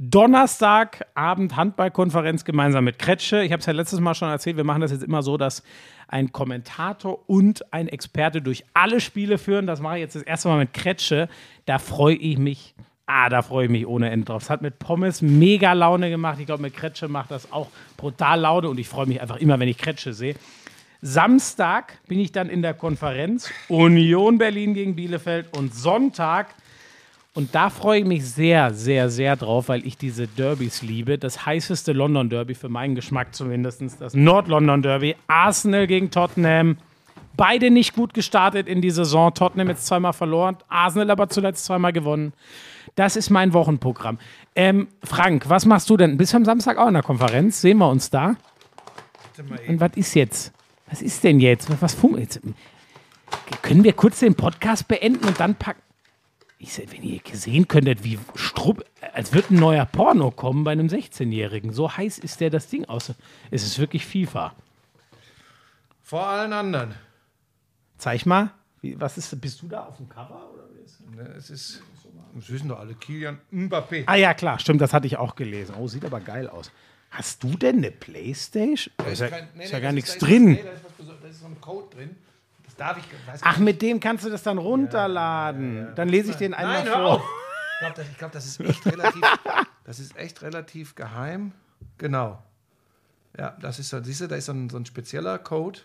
Donnerstagabend Handballkonferenz gemeinsam mit Kretsche. Ich habe es ja letztes Mal schon erzählt, wir machen das jetzt immer so, dass ein Kommentator und ein Experte durch alle Spiele führen. Das mache ich jetzt das erste Mal mit Kretsche. Da freue ich mich. Ah, da freue ich mich ohne Ende drauf. Es hat mit Pommes mega Laune gemacht. Ich glaube, mit Kretsche macht das auch brutal Laune und ich freue mich einfach immer, wenn ich Kretsche sehe. Samstag bin ich dann in der Konferenz Union Berlin gegen Bielefeld und Sonntag und da freue ich mich sehr, sehr, sehr drauf, weil ich diese Derbys liebe. Das heißeste London Derby für meinen Geschmack zumindest, das Nord-London Derby. Arsenal gegen Tottenham. Beide nicht gut gestartet in die Saison. Tottenham jetzt zweimal verloren, Arsenal aber zuletzt zweimal gewonnen. Das ist mein Wochenprogramm. Ähm, Frank, was machst du denn? Bist du am Samstag auch in der Konferenz? Sehen wir uns da? Und was ist jetzt? Was ist denn jetzt? Was, jetzt? Können wir kurz den Podcast beenden und dann packen? Ich sag, wenn ihr sehen könntet, wie strupp, als würde ein neuer Porno kommen bei einem 16-Jährigen. So heiß ist der das Ding aus. Es ist wirklich FIFA. Vor allen anderen. Zeig mal, wie, was ist, bist du da auf dem Cover? Oder? wie ist- Ne, Es ist, das wissen doch alle, Kilian Mbappé. Ah ja, klar, stimmt, das hatte ich auch gelesen. Oh, sieht aber geil aus. Hast du denn eine Playstation? Da ist ja, Kein- nee, ist nee, ja gar nichts ist- drin. Nee, da ist, was da ist so ein Code drin. Darf ich. Ach, mit dem kannst du das dann runterladen. Dann lese ich den einmal Nein, hör vor. auf. Ich glaube, das, ich glaub, das ist echt relativ. das ist echt relativ geheim. Genau. Ja, das ist so, siehst du, da ist so ein, so ein spezieller Code.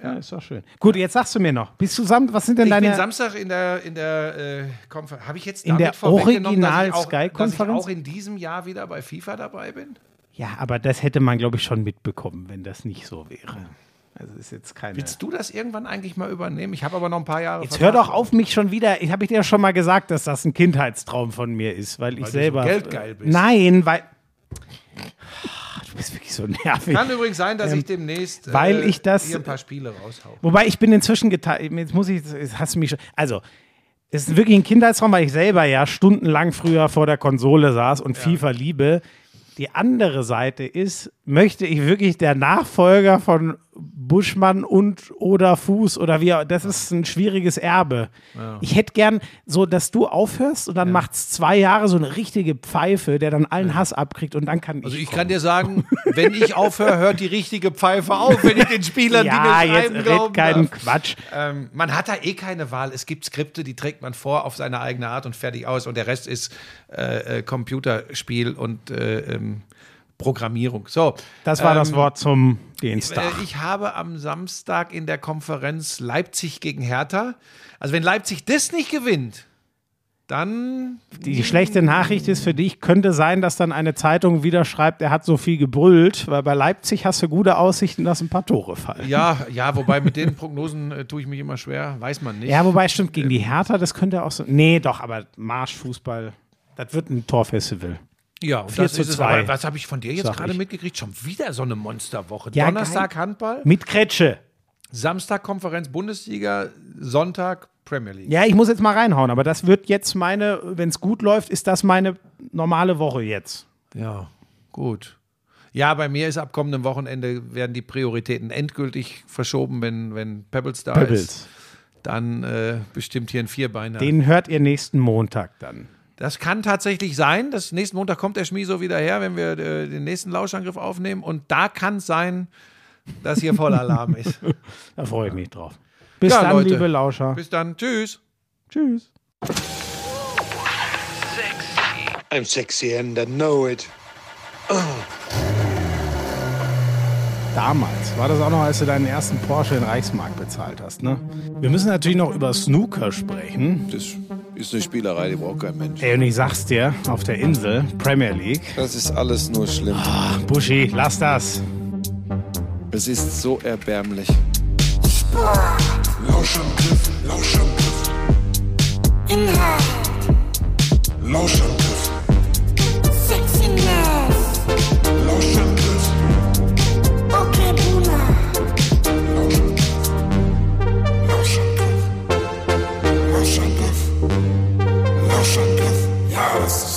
Ja, ist doch schön. Gut, jetzt sagst du mir noch. Bist du zusammen, was sind denn Ich bin deine. Samstag in der, in der äh, Konferenz. Habe ich jetzt In der ich Original-Sky-Konferenz? Dass ich auch in diesem Jahr wieder bei FIFA dabei bin? Ja, aber das hätte man, glaube ich, schon mitbekommen, wenn das nicht so wäre. Also ist jetzt keine. Willst du das irgendwann eigentlich mal übernehmen? Ich habe aber noch ein paar Jahre. Jetzt hör doch auf, mich schon wieder. Ich habe dir ja schon mal gesagt, dass das ein Kindheitstraum von mir ist, weil ich so selber. geldgeil bist. Nein, weil. Du bist wirklich so nervig. Kann übrigens sein, dass ich demnächst Ähm, weil äh, ich das- hier ein paar Spiele raushau. Wobei ich bin inzwischen geteilt. Jetzt muss ich. Jetzt hast du mich schon. Also. Es ist wirklich ein Kindheitstraum, weil ich selber ja stundenlang früher vor der Konsole saß und FIFA liebe. Die andere Seite ist, möchte ich wirklich der Nachfolger von Buschmann und oder Fuß oder wie auch, das ist ein schwieriges Erbe. Ich hätte gern so, dass du aufhörst und dann macht's zwei Jahre so eine richtige Pfeife, der dann allen Hass abkriegt und dann kann Also ich. ich kann dir sagen, wenn ich aufhöre, hört die richtige Pfeife auf, wenn ich den Spielern, ja, die mir jetzt schreiben, red glauben keinen darf. Quatsch. Ähm, man hat da eh keine Wahl. Es gibt Skripte, die trägt man vor auf seine eigene Art und fertig aus. Und der Rest ist äh, äh, Computerspiel und äh, ähm, Programmierung. So. Das war das ähm, Wort zum Dienstag. Äh, Ich habe am Samstag in der Konferenz Leipzig gegen Hertha. Also wenn Leipzig das nicht gewinnt, dann Die, die schlechte Nachricht ist für dich, könnte sein, dass dann eine Zeitung wieder schreibt, er hat so viel gebrüllt, weil bei Leipzig hast du gute Aussichten, dass ein paar Tore fallen. ja, ja, wobei mit den Prognosen äh, tue ich mich immer schwer, weiß man nicht. Ja, wobei stimmt, gegen die Hertha, das könnte auch so. Nee, doch, aber Marschfußball, das wird ein Torfestival. Ja und 4 das zu ist es. 2, Aber was habe ich von dir jetzt sag gerade ich. mitgekriegt? Schon wieder so eine Monsterwoche. Ja, Donnerstag geil. Handball, Mit Kretsche. Samstag Konferenz Bundesliga, Sonntag Premier League. Ja, ich muss jetzt mal reinhauen, aber das wird jetzt meine, wenn es gut läuft, ist das meine normale Woche jetzt. Ja, gut. Ja, bei mir ist ab kommendem Wochenende werden die Prioritäten endgültig verschoben, wenn, wenn Pebbles da ist. Pebbles. Dann äh, bestimmt hier ein Vierbeiner. Den hört ihr nächsten Montag dann. Das kann tatsächlich sein. Das nächsten Montag kommt der Schmieso wieder her, wenn wir äh, den nächsten Lauschangriff aufnehmen. Und da kann es sein, dass hier voller Alarm ist. Da freue ich mich drauf. Bis Ja, dann, Leute. liebe Lauscher. Bis dann. Tschüss. Tschüss. I'm sexy and I know it. Damals war das auch noch, als du deinen ersten Porsche in Reichsmark bezahlt hast, ne? Wir müssen natürlich noch über Snooker sprechen. Das ist eine Spielerei, die braucht kein Mensch. Ey, und ich sag's dir, auf der Insel, Premier League. Das ist alles nur schlimm. Buschi, lass das. Es ist so erbärmlich. Lauschangriff, Lauschangriff, Inhalt, Lauschangriff, Lauschangriff,